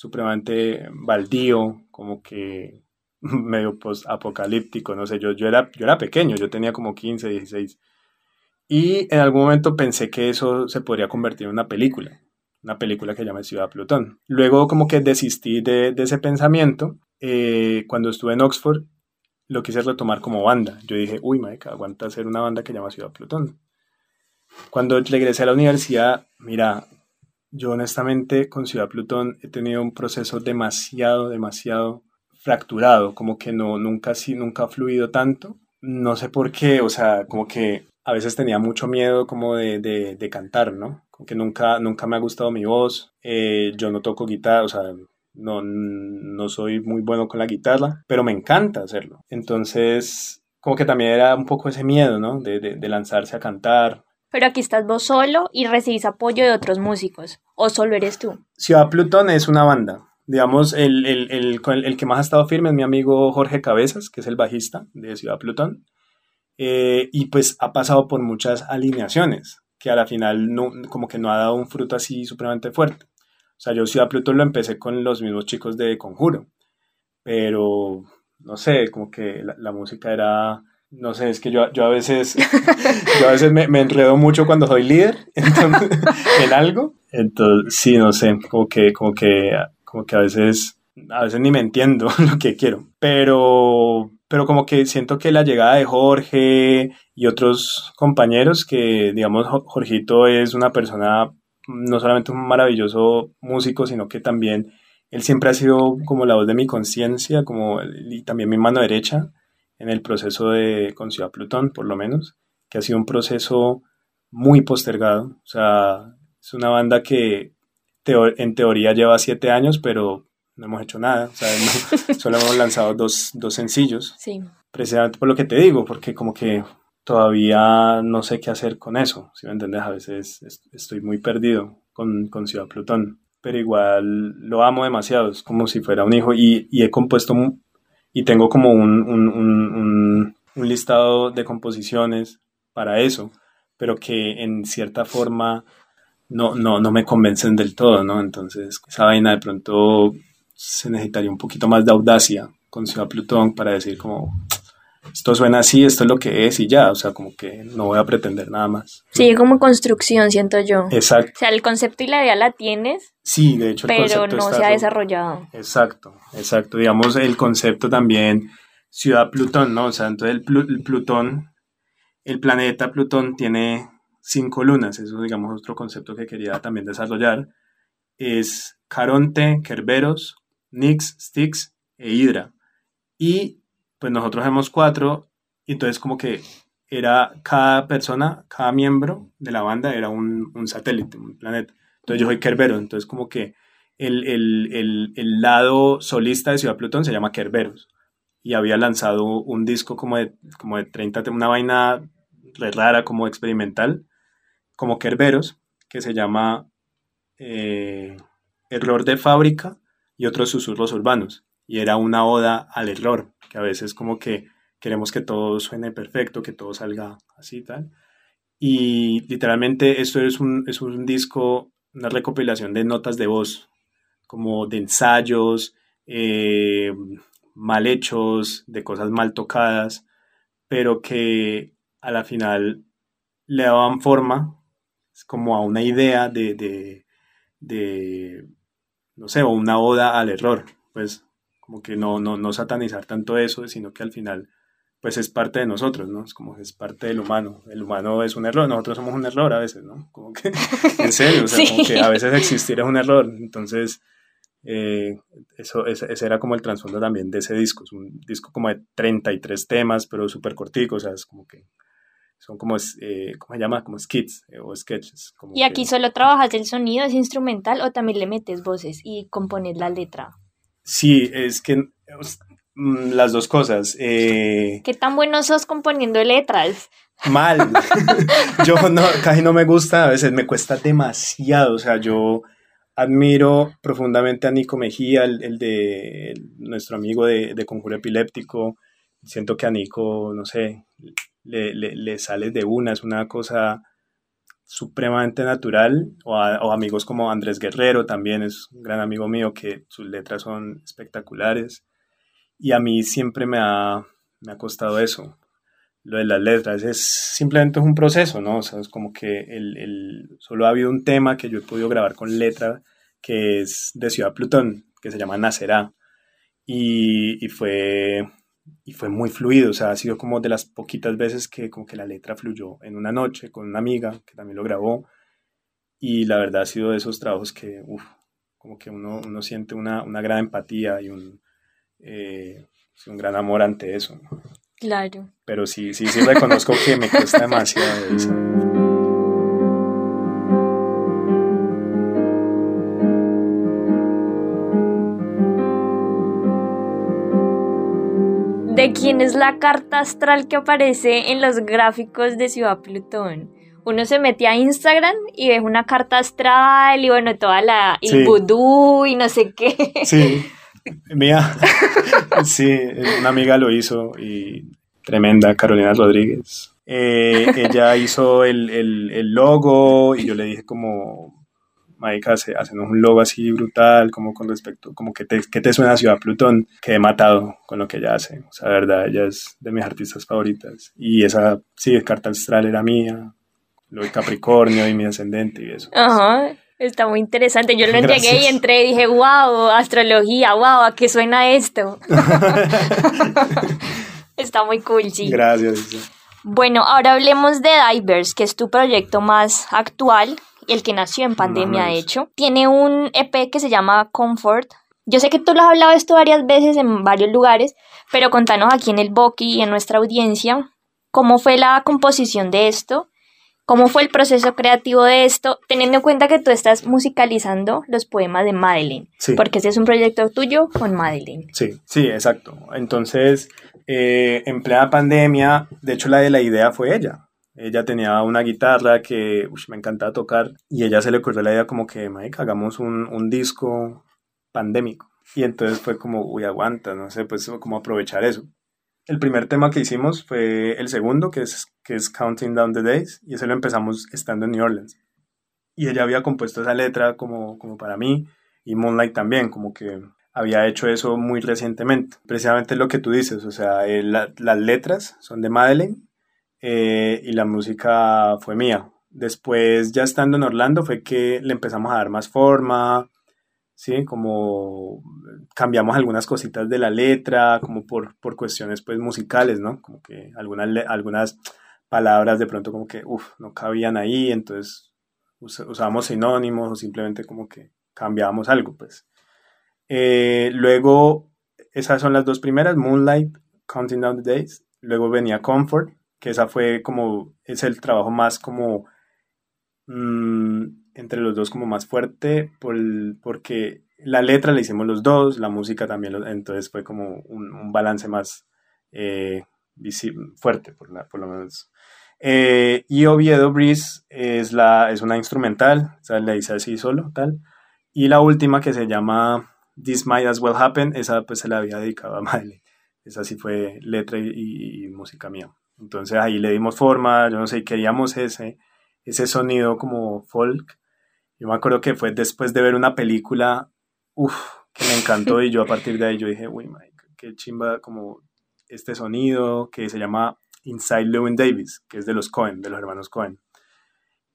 [SPEAKER 3] supremamente baldío, como que medio post-apocalíptico, no sé, yo, yo, era, yo era pequeño, yo tenía como 15, 16 y en algún momento pensé que eso se podría convertir en una película, una película que se llama Ciudad Plutón. Luego como que desistí de, de ese pensamiento. eh, cuando estuve en Oxford lo quise retomar como banda. Yo dije, uy, marica, aguanta hacer una banda que llama Ciudad Plutón. Cuando regresé a la universidad, mira, yo honestamente con Ciudad Plutón he tenido un proceso demasiado, demasiado fracturado, como que no, nunca, sí, nunca ha fluido tanto. No sé por qué, o sea, como que a veces tenía mucho miedo como de, de, de cantar, ¿no? Como que nunca, nunca me ha gustado mi voz, eh, yo no toco guitarra, o sea, no, no soy muy bueno con la guitarra, pero me encanta hacerlo. Entonces, como que también era un poco ese miedo, ¿no? De, de, de lanzarse a cantar.
[SPEAKER 2] Pero aquí estás vos solo y recibís apoyo de otros músicos. ¿O solo eres tú?
[SPEAKER 3] Ciudad Plutón es una banda. Digamos, el, el, el, el- que más ha estado firme es mi amigo Jorge Cabezas, que es el bajista de Ciudad Plutón. Eh, y pues ha pasado por muchas alineaciones, que a la final no, como que no ha dado un fruto así supremamente fuerte. O sea, yo Ciudad Plutón lo empecé con los mismos chicos de Conjuro, pero no sé, como que la música era, no sé, es que yo, yo a veces, yo a veces me, me enredo mucho cuando soy líder en algo. Entonces, sí, no sé, como que, como que, como que a veces, a veces ni me entiendo lo que quiero, pero, pero como que siento que la llegada de Jorge y otros compañeros, que digamos, Jo- Jorgito es una persona, no solamente un maravilloso músico, sino que también él siempre ha sido como la voz de mi conciencia, como y también mi mano derecha en el proceso de con Ciudad Plutón, por lo menos, que ha sido un proceso muy postergado. O sea, es una banda que teo- en teoría lleva siete años, pero no hemos hecho nada. O sea, no- solo hemos lanzado dos, dos sencillos,
[SPEAKER 2] Sí.
[SPEAKER 3] precisamente por lo que te digo, porque como que todavía no sé qué hacer con eso. Si me entiendes, a veces es- estoy muy perdido con, con Ciudad Plutón, pero igual lo amo demasiado, es como si fuera un hijo y, y he compuesto y tengo como un, un, un, un- listado de composiciones para eso, pero que en cierta forma no, no, no me convencen del todo, ¿no? Entonces, esa vaina de pronto se necesitaría un poquito más de audacia con Ciudad Plutón para decir como, esto suena así, esto es lo que es y ya, o sea, como que no voy a pretender nada más.
[SPEAKER 2] Sigue como construcción, siento yo.
[SPEAKER 3] Exacto.
[SPEAKER 2] O sea, el concepto y la idea la tienes,
[SPEAKER 3] Sí, de hecho el
[SPEAKER 2] pero
[SPEAKER 3] concepto
[SPEAKER 2] no
[SPEAKER 3] está
[SPEAKER 2] se ha
[SPEAKER 3] ro-
[SPEAKER 2] desarrollado.
[SPEAKER 3] Exacto, exacto. Digamos el concepto también, ciudad Plutón, ¿no? O sea, entonces el, Plu- el Plutón, el planeta Plutón tiene cinco lunas, eso digamos otro concepto que quería también desarrollar, es Caronte, Kerberos, Nix, Styx e Hydra. Y pues nosotros somos cuatro, y entonces como que era cada persona, cada miembro de la banda era un, un satélite, un planeta. Entonces yo soy Kerberos, entonces como que el, el, el, el lado solista de Ciudad Plutón se llama Kerberos. Y había lanzado un disco como de, como de 30, te- una vaina rara, como experimental, como Kerberos, que se llama eh, Error de Fábrica y otros susurros urbanos. Y era una oda al error, que a veces como que queremos que todo suene perfecto, que todo salga así tal. Y literalmente esto es un, es un disco, una recopilación de notas de voz, como de ensayos, eh, mal hechos, de cosas mal tocadas, pero que a la final le daban forma como a una idea de, de, de no sé, o una oda al error, pues como que no, no, no satanizar tanto eso, sino que al final pues es parte de nosotros, ¿no? Es como es parte del humano. El humano es un error, nosotros somos un error a veces, ¿no? Como que, en serio, o sea, como que a veces existir es un error. Entonces, eh, eso, ese, ese, era como el trasfondo también de ese disco. Es un disco como de 33 temas, pero súper cortico, o sea, es como que son como, eh, ¿cómo se llama? Como skits eh, o sketches. Como
[SPEAKER 2] ¿Y aquí
[SPEAKER 3] que...
[SPEAKER 2] solo trabajas el sonido, es instrumental o también le metes voces y compones la letra?
[SPEAKER 3] Sí, es que mm, las dos cosas. Eh,
[SPEAKER 2] ¿Qué tan bueno sos componiendo letras?
[SPEAKER 3] Mal. yo no, casi no me gusta, a veces me cuesta demasiado. O sea, yo admiro profundamente a Nico Mejía, el, el de el, nuestro amigo de, de, Conjuro Epiléptico. Siento que a Nico, no sé, le, le, le sale de una, es una cosa supremamente natural, o, amigos como Andrés Guerrero también es un gran amigo mío que sus letras son espectaculares. Y a mí siempre me ha, me ha costado eso, lo de las letras, es simplemente un proceso, ¿no? O sea, es como que el, el, solo ha habido un tema que yo he podido grabar con letra que es de Ciudad Plutón, que se llama Nacerá, y, y fue y fue muy fluido, o sea, ha sido como de las poquitas veces que como que la letra fluyó en una noche con una amiga que también lo grabó y la verdad ha sido de esos trabajos que, uff, como que uno, uno siente una, una, gran empatía y un, eh, un gran amor ante eso.
[SPEAKER 2] Claro.
[SPEAKER 3] Pero sí, sí, sí reconozco que me cuesta demasiado eso.
[SPEAKER 2] ¿De quién es la carta astral que aparece en los gráficos de Ciudad Plutón? Uno se mete a Instagram y ve una carta astral y bueno, toda la... y sí. vudú y no sé qué.
[SPEAKER 3] Sí, mía. sí, una amiga lo hizo y tremenda, Carolina Rodríguez. Eh, ella hizo el, el, el, logo y yo le dije como, Marica, hacenos un logo así brutal, como con respecto, como que te, que te suena a Ciudad Plutón, quedé matado con lo que ella hace. O sea, de verdad, ella es de mis artistas favoritas. Y esa, sí, carta astral era mía, lo de Capricornio y mi ascendente y eso.
[SPEAKER 2] Ajá. Está muy interesante. Yo lo entregué y entré y dije, wow, astrología, wow, ¿a qué suena esto? Está muy cool, sí.
[SPEAKER 3] Gracias.
[SPEAKER 2] Bueno, ahora hablemos de Divers, que es tu proyecto más actual, el que nació en pandemia, de hecho. Tiene un EP que se llama Comfort. Yo sé que tú lo has hablado esto varias veces en varios lugares, pero contanos aquí en el Boki y en nuestra audiencia cómo fue la composición de esto, cómo fue el proceso creativo de esto, teniendo en cuenta que tú estás musicalizando los poemas de Madeleine,
[SPEAKER 3] sí.
[SPEAKER 2] porque ese es un proyecto tuyo con Madeleine.
[SPEAKER 3] Sí, sí, exacto. Entonces, eh, en plena pandemia, de hecho la de la idea fue ella. Ella tenía una guitarra que me encantaba tocar y ella se le ocurrió la idea como que, Mike, hagamos un, un, disco pandémico. Y entonces fue como, uy, aguanta, no sé, pues como aprovechar eso. El primer tema que hicimos fue el segundo, que es, que es Counting Down the Days, y ese lo empezamos estando en New Orleans. Y ella había compuesto esa letra como, como para mí, y Moonlight también, como que había hecho eso muy recientemente. Precisamente lo que tú dices, o sea, eh, la, las letras son de Madeleine, eh, y la música fue mía. Después, ya estando en Orlando, fue que le empezamos a dar más forma, ¿sí? Como cambiamos algunas cositas de la letra, como por, por cuestiones pues musicales, ¿no? Como que algunas, algunas palabras de pronto como que, uff, no cabían ahí, entonces us usábamos sinónimos o simplemente como que cambiábamos algo, pues. Eh, luego, esas son las dos primeras, Moonlight, Counting Down the Days. Luego venía Comfort, que esa fue como, es el trabajo más como, mmm, entre los dos como más fuerte, por el, porque la letra la hicimos los dos, la música también, entonces fue como un, un balance más eh, fuerte, por, la, por lo menos. Eh, y Oviedo Breeze es, la, es una instrumental, o sea, la hice así solo, tal. Y la última que se llama This Might As Well Happen, esa pues se la había dedicado a Miley. Esa sí fue letra y, y, y música mía. Entonces ahí le dimos forma, yo no sé, queríamos ese, ese sonido como folk. Yo me acuerdo que fue después de ver una película, uff, que me encantó y yo a partir de ahí yo dije, uy, Mike, qué chimba como este sonido que se llama Inside Llewyn Davis, que es de los Cohen, de los hermanos Cohen.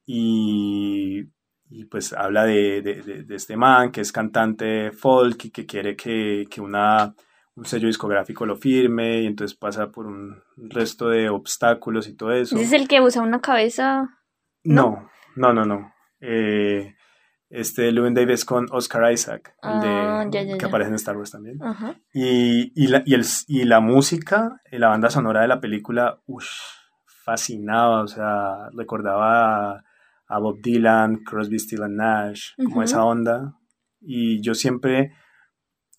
[SPEAKER 3] Y, y pues habla de, de- de- de este man que es cantante folk y que quiere que, que una, un sello discográfico lo firme y entonces pasa por un resto de obstáculos y todo eso.
[SPEAKER 2] Ese es el que usa una cabeza.
[SPEAKER 3] No, no, no, no. Eh, este Llewyn Davis con Oscar Isaac, el de,
[SPEAKER 2] Ah, ya, ya,
[SPEAKER 3] que aparece en Star Wars también.
[SPEAKER 2] Ajá.
[SPEAKER 3] Y, y, la, y, el, y la música, y la banda sonora de la película, uff, fascinaba, o sea, recordaba a, Bob Dylan, Crosby, and Nash, como esa onda. Y yo siempre,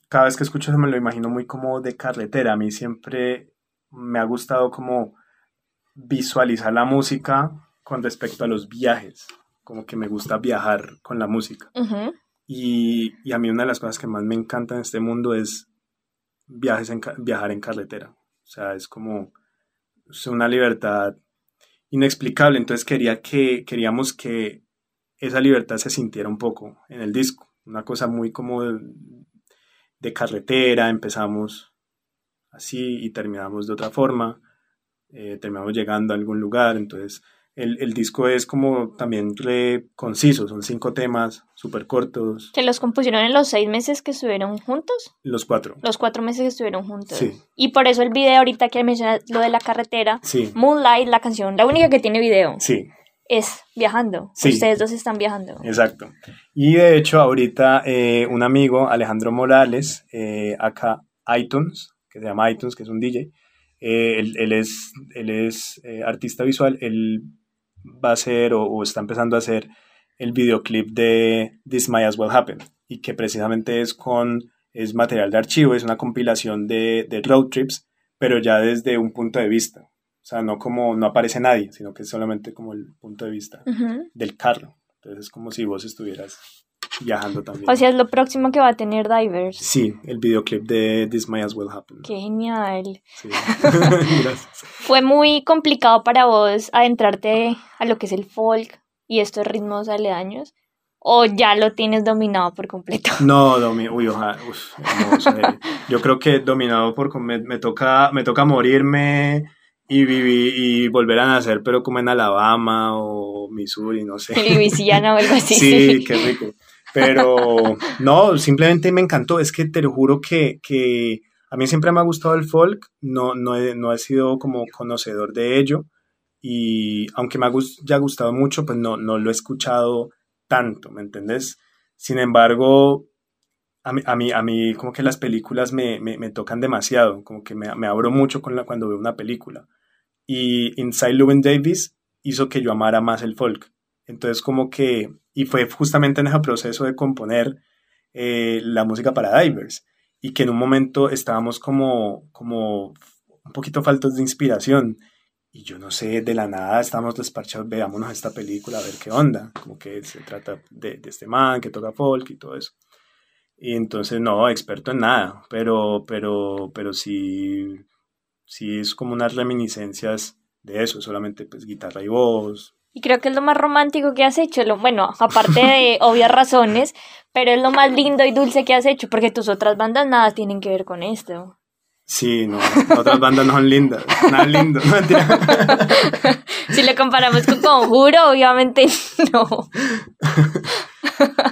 [SPEAKER 3] cada vez que escucho eso me lo imagino muy como de carretera. A mí siempre me ha gustado como visualizar la música con respecto a los viajes, como que me gusta viajar con la música. Y, y a mí una de las cosas que más me encanta en este mundo es viajes en, viajar en carretera. O sea, es como es una libertad inexplicable. Entonces quería que, queríamos que esa libertad se sintiera un poco en el disco. Una cosa muy como de, carretera. Empezamos así y terminamos de otra forma. Eh, terminamos llegando a algún lugar. Entonces el, el disco es como también re conciso. Son cinco temas súper cortos.
[SPEAKER 2] Que los compusieron en los seis meses que estuvieron juntos.
[SPEAKER 3] Los cuatro.
[SPEAKER 2] Los cuatro meses que estuvieron juntos.
[SPEAKER 3] Sí.
[SPEAKER 2] Y por eso el video ahorita que mencionas lo de la carretera.
[SPEAKER 3] Sí,
[SPEAKER 2] Moonlight, la canción, la única que tiene video,
[SPEAKER 3] sí.
[SPEAKER 2] Es viajando.
[SPEAKER 3] Sí.
[SPEAKER 2] Ustedes dos están viajando.
[SPEAKER 3] Exacto. Y de hecho, ahorita eh, un amigo, Alejandro Morales, eh, acá iTunes, que se llama iTunes, que es un DJ, eh, él, él es, él es eh, artista visual, él va a hacer o, o está empezando a hacer el videoclip de This Might As Well Happen, y que precisamente es con, es material de archivo, es una compilación de, de road trips, pero ya desde un punto de vista. O sea, no como, no aparece nadie, sino que es solamente como el punto de vista
[SPEAKER 2] Ujú.
[SPEAKER 3] del carro. Entonces es como si vos estuvieras viajando también.
[SPEAKER 2] O sea, es lo próximo que va a tener Divers.
[SPEAKER 3] sí, el videoclip de This May As Well Happen.
[SPEAKER 2] Qué genial.
[SPEAKER 3] Sí. Gracias.
[SPEAKER 2] ¿Fue muy complicado para vos adentrarte a lo que es el folk y estos ritmos aledaños? ¿O ya lo tienes dominado por completo?
[SPEAKER 3] No, domi uy, ojalá, uf, hermoso, eh. Yo creo que dominado por me, me toca me toca morirme y vivir y volver a nacer, pero como en Alabama o Missouri, no sé.
[SPEAKER 2] Luisiana o algo así.
[SPEAKER 3] Sí, qué rico. Pero no, simplemente me encantó. Es que te lo juro que, que a mí siempre me ha gustado el folk, no, no, he, no he sido como conocedor de ello. Y aunque me ha gus- ya gustado mucho, pues no, no lo he escuchado tanto, ¿me entendés? Sin embargo, a mí, a mí, a mí como que las películas me, me, me tocan demasiado, como que me, me abro mucho con la, cuando veo una película. Y Inside Llewyn Davis hizo que yo amara más el folk. Entonces como que, y fue justamente en ese proceso de componer eh, la música para Divers, y que en un momento estábamos como, como un poquito faltos de inspiración, y yo no sé, de la nada estábamos despachados, veámonos esta película, a ver qué onda, como que se trata de, de este man que toca folk y todo eso. Y entonces, no, experto en nada, pero, pero, pero sí, sí es como unas reminiscencias de eso, solamente pues guitarra y voz,
[SPEAKER 2] Y creo que es lo más romántico que has hecho. Lo, bueno, aparte de obvias razones, pero es lo más lindo y dulce que has hecho, porque tus otras bandas nada tienen que ver con esto.
[SPEAKER 3] Sí, no, otras bandas no son lindas, nada lindo, no.
[SPEAKER 2] Si le comparamos con Conjuro, obviamente no.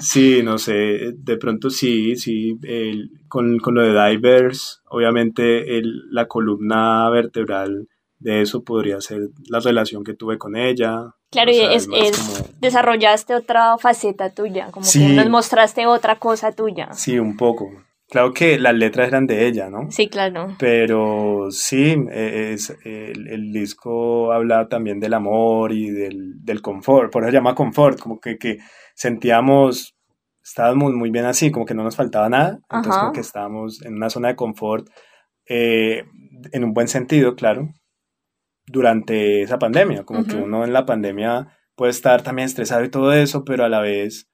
[SPEAKER 3] Sí, no sé, de pronto sí, sí, el- con, con lo de Divers, obviamente el- la columna vertebral de eso podría ser la relación que tuve con ella.
[SPEAKER 2] Claro,
[SPEAKER 3] O
[SPEAKER 2] y es,
[SPEAKER 3] más
[SPEAKER 2] es-
[SPEAKER 3] como-
[SPEAKER 2] desarrollaste otra faceta tuya, como
[SPEAKER 3] Sí.
[SPEAKER 2] que nos mostraste otra cosa tuya.
[SPEAKER 3] Sí, un poco. Claro que las letras eran de ella, ¿no?
[SPEAKER 2] Sí, claro.
[SPEAKER 3] Pero sí, eh, es, el, el disco habla también del amor y del, del confort, por eso se llama confort, como que, que sentíamos, estábamos muy bien así, como que no nos faltaba nada, entonces
[SPEAKER 2] Ajá.
[SPEAKER 3] como que estábamos en una zona de confort, eh, en un buen sentido, claro, durante esa pandemia, como que
[SPEAKER 2] Ujú.
[SPEAKER 3] uno en la pandemia puede estar también estresado y todo eso, pero a la vez,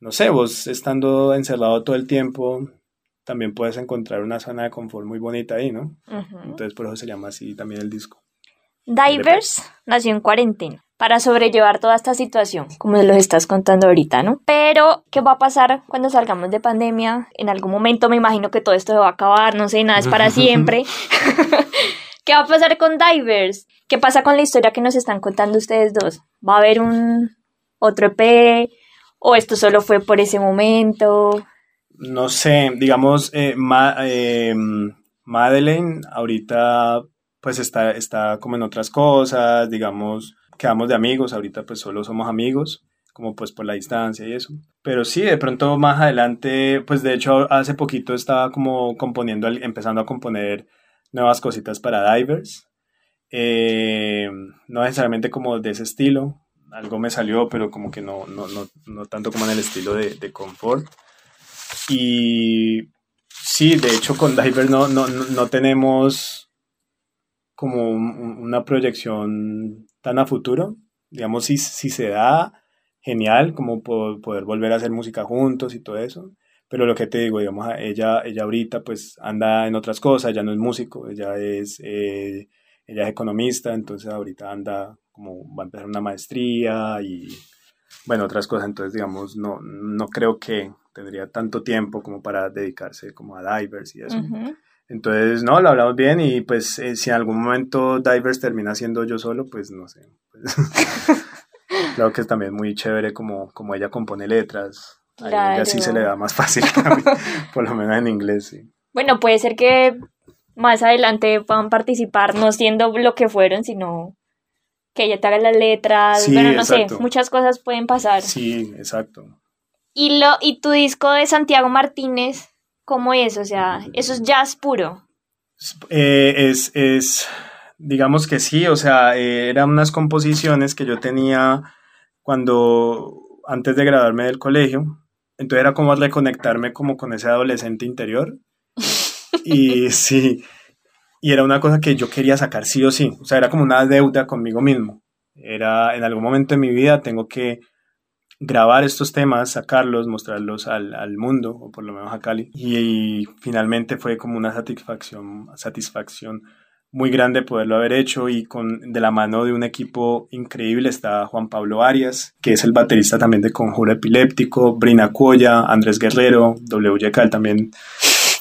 [SPEAKER 3] no sé, vos estando encerrado todo el tiempo, también puedes encontrar una zona de confort muy bonita ahí, ¿no?
[SPEAKER 2] Ujú.
[SPEAKER 3] Entonces por eso se llama así también el disco.
[SPEAKER 2] Divers nació en cuarentena. Para sobrellevar toda esta situación, como los estás contando ahorita, ¿no? Pero, ¿qué va a pasar cuando salgamos de pandemia? En algún momento me imagino que todo esto se va a acabar, no sé, nada es para siempre. ¿Qué va a pasar con Divers? ¿Qué pasa con la historia que nos están contando ustedes dos? ¿Va a haber un otro EP? ¿O esto solo fue por ese momento?
[SPEAKER 3] No sé, digamos, eh, Ma- eh, Madeleine ahorita pues está, está como en otras cosas, digamos, quedamos de amigos, ahorita pues solo somos amigos, como pues por la distancia y eso. Pero sí, de pronto más adelante, pues de hecho hace poquito estaba como componiendo, empezando a componer nuevas cositas para Divers. Eh, no necesariamente como de ese estilo, algo me salió, pero como que no, no, no, no tanto como en el estilo de, de confort. Y sí, de hecho con Divers no, no, no, tenemos como un- un- una proyección tan a futuro. Digamos, si, si se da, genial, como po- poder volver a hacer música juntos y todo eso. Pero lo que te digo, digamos, ella, ella ahorita pues anda en otras cosas, ya no es músico, ella es, eh, ella es economista, entonces ahorita anda como va a empezar una maestría y bueno, otras cosas, entonces digamos, no, no creo que tendría tanto tiempo como para dedicarse como a divers y eso.
[SPEAKER 2] Ujú.
[SPEAKER 3] Entonces, no, lo hablamos bien y pues eh, si en algún momento Divers termina siendo yo solo, pues no sé. Creo que es también muy chévere como, como ella compone letras. A ella sí
[SPEAKER 2] Claro.
[SPEAKER 3] se le da más fácil a mí, por lo menos en inglés, sí.
[SPEAKER 2] Bueno, puede ser que más adelante puedan participar, no siendo lo que fueron, sino que ella te haga las letras.
[SPEAKER 3] Sí,
[SPEAKER 2] bueno, no
[SPEAKER 3] exacto.
[SPEAKER 2] sé, muchas cosas pueden pasar.
[SPEAKER 3] Sí, exacto.
[SPEAKER 2] Y, lo, y tu disco de Santiago Martínez, ¿cómo es? O sea, eso es jazz puro.
[SPEAKER 3] Eh, es, es, digamos que sí, o sea, eh, eran unas composiciones que yo tenía cuando, antes de graduarme del colegio, entonces era como reconectarme como con ese adolescente interior. Y sí, y era una cosa que yo quería sacar sí o sí, o sea, era como una deuda conmigo mismo. Era, en algún momento de mi vida tengo que grabar estos temas, sacarlos, mostrarlos al, al mundo, o por lo menos a Cali. Y, finalmente fue como una satisfacción, satisfacción muy grande poderlo haber hecho y con de la mano de un equipo increíble está Juan Pablo Arias, que es el baterista también de Conjuro Epiléptico, Brina Cuoya, Andrés Guerrero, W. Cal también.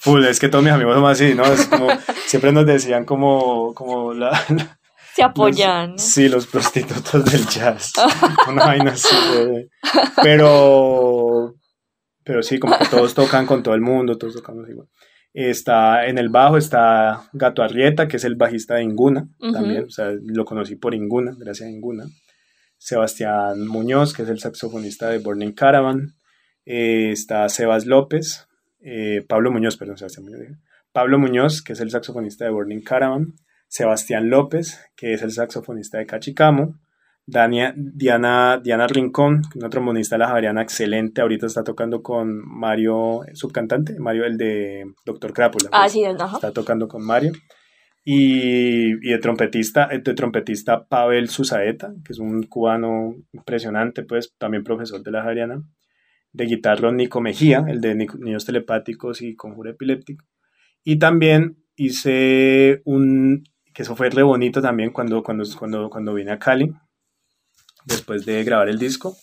[SPEAKER 3] Full, es que todos mis amigos son así, ¿no? Es como, siempre nos decían como, como la,
[SPEAKER 2] Se apoyan.
[SPEAKER 3] los- sí, los prostitutos del jazz. Una vaina así. de- Pero, pero sí, como que todos tocan con todo el mundo, todos tocamos igual. Está en el bajo, está Gato Arrieta, que es el bajista de Inguna, también, o sea, lo conocí por Inguna, gracias a Inguna. Sebastián Muñoz, que es el saxofonista de Burning Caravan. Eh, está Sebas López, eh, Pablo Muñoz, perdón, Sebastián Muñoz. Pablo Muñoz, que es el saxofonista de Burning Caravan. Sebastián López, que es el saxofonista de Cachicamo. Dania- Diana, Diana Rincón, una trombonista de la Javeriana excelente. Ahorita está tocando con Mario, subcantante, Mario, el de Doctor Crápula.
[SPEAKER 2] Ah,
[SPEAKER 3] pues,
[SPEAKER 2] sí, ajá.
[SPEAKER 3] Está tocando con Mario. Y, y de trompetista, de trompetista Pavel Susaeta, que es un cubano impresionante, pues también profesor de la Javeriana. De guitarra Nico Mejía, el de Ni- Niños Telepáticos y Conjuro Epiléptico. Y también hice un, que eso fue re bonito también cuando, cuando, cuando, cuando vine a Cali, después de grabar el disco,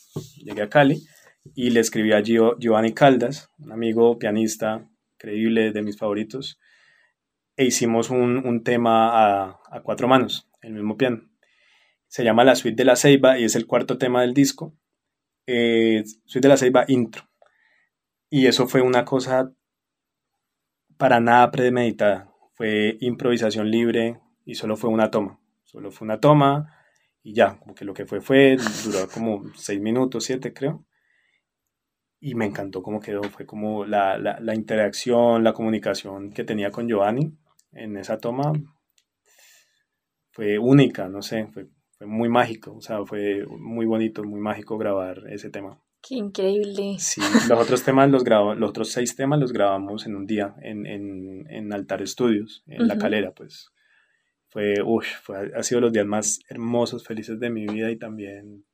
[SPEAKER 3] llegué a Cali y le escribí a Gio- Giovanni Caldas, un amigo pianista increíble, de mis favoritos, e hicimos un, un tema a, a cuatro manos, el mismo piano. Se llama La Suite de la Ceiba y es el cuarto tema del disco. Eh, Suite de la Ceiba intro. Y eso fue una cosa para nada premeditada. Fue improvisación libre y solo fue una toma. Solo fue una toma y ya, como que lo que fue fue, duró como seis minutos, siete creo. Y me encantó cómo quedó, fue como la, la, la interacción, la comunicación que tenía con Giovanni en esa toma fue única, no sé, fue, fue muy mágico, o sea, fue muy bonito, muy mágico grabar ese tema.
[SPEAKER 2] Qué increíble.
[SPEAKER 3] Sí, los otros temas los grabo, los otros seis temas los grabamos en un día en, en, en Altar Estudios, en La
[SPEAKER 2] Ujú.
[SPEAKER 3] Calera, pues. Fue, uff, fue, ha sido los días más hermosos, felices de mi vida y también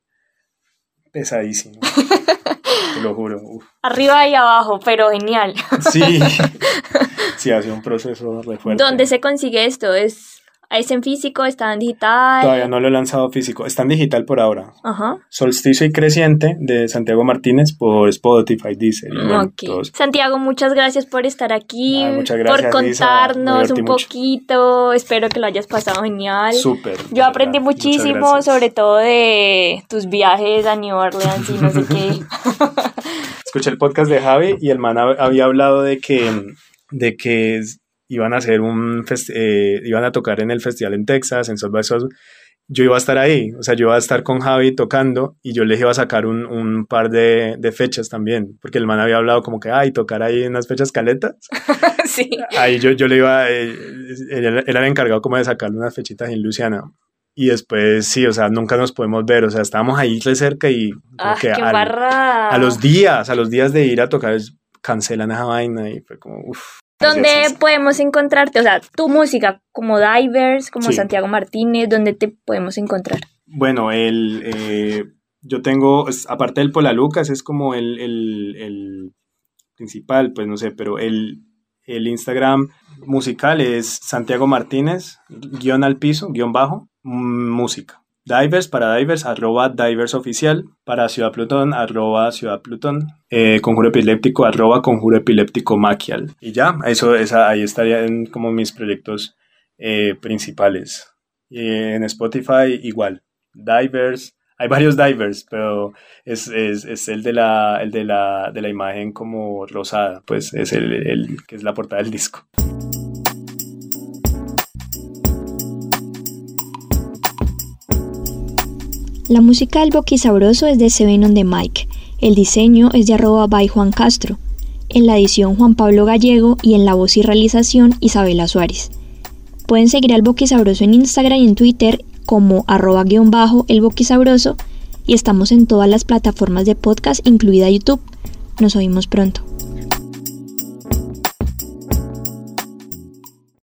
[SPEAKER 3] pesadísimo. te lo juro. uf.
[SPEAKER 2] Arriba y abajo, pero genial.
[SPEAKER 3] Sí, sí, ha sido un proceso re fuerte.
[SPEAKER 2] ¿Dónde se consigue esto? ¿Es ¿Es en físico? ¿Está en digital?
[SPEAKER 3] Todavía no lo he lanzado físico. Está en digital por ahora.
[SPEAKER 2] Ajá.
[SPEAKER 3] Solsticio y Creciente de Santiago Martínez por Spotify, dice.
[SPEAKER 2] Santiago, muchas gracias por estar aquí,
[SPEAKER 3] Ay, muchas
[SPEAKER 2] por
[SPEAKER 3] gracias. Me
[SPEAKER 2] contarnos un
[SPEAKER 3] mucho.
[SPEAKER 2] poquito. Espero que lo hayas pasado genial.
[SPEAKER 3] Súper.
[SPEAKER 2] Yo aprendí muchísimo, sobre todo de tus viajes a New Orleans y no sé qué.
[SPEAKER 3] Escuché el podcast de Javi y el man hab- había hablado de que, de que iban a hacer un eh, iban a tocar en el festival en Texas, en South by South. Yo iba a estar ahí, o sea, yo iba a estar con Javi tocando y yo les iba a sacar un, un par de, de fechas también, porque el man había hablado como que, ay, tocar ahí en unas fechas caletas.
[SPEAKER 2] sí.
[SPEAKER 3] Ahí yo, yo le iba, eh, él, él era encargado como de sacarle unas fechitas en Luciana. Y después, sí, o sea, nunca nos podemos ver, o sea, estábamos ahí re cerca y
[SPEAKER 2] Ah,
[SPEAKER 3] que
[SPEAKER 2] qué
[SPEAKER 3] al- a los días, a los días de ir a tocar, cancelan esa vaina y fue como, uff.
[SPEAKER 2] ¿Dónde podemos encontrarte? O sea, tu música, como Divers, como. Santiago Martínez, ¿dónde te podemos encontrar?
[SPEAKER 3] Bueno, el, eh, yo tengo, aparte del Pola Lucas, es como el, el, el principal, pues no sé, pero el, el Instagram musical es Santiago Martínez, guion al piso, guion bajo, mm, música. Divers para Divers, arroba Divers oficial, para Ciudad Plutón, arroba Ciudad Plutón, eh, Conjuro Epiléptico, arroba Conjuro Epiléptico Maquial. Y ya, eso, esa, ahí estarían como mis proyectos eh, principales. En Spotify igual, Divers, hay varios Divers, pero es, es, es el, de la, el de, la, de la imagen como rosada, pues es el, el que es la portada del disco.
[SPEAKER 2] La música del Boqui Sabroso es de Seven on the Mic. El diseño es de arroba by Juan Castro. En la edición Juan Pablo Gallego y en la voz y realización Isabela Suárez. Pueden seguir al Boqui Sabroso en Instagram y en Twitter como arroba guion bajo el y estamos en todas las plataformas de podcast incluida YouTube. Nos oímos pronto.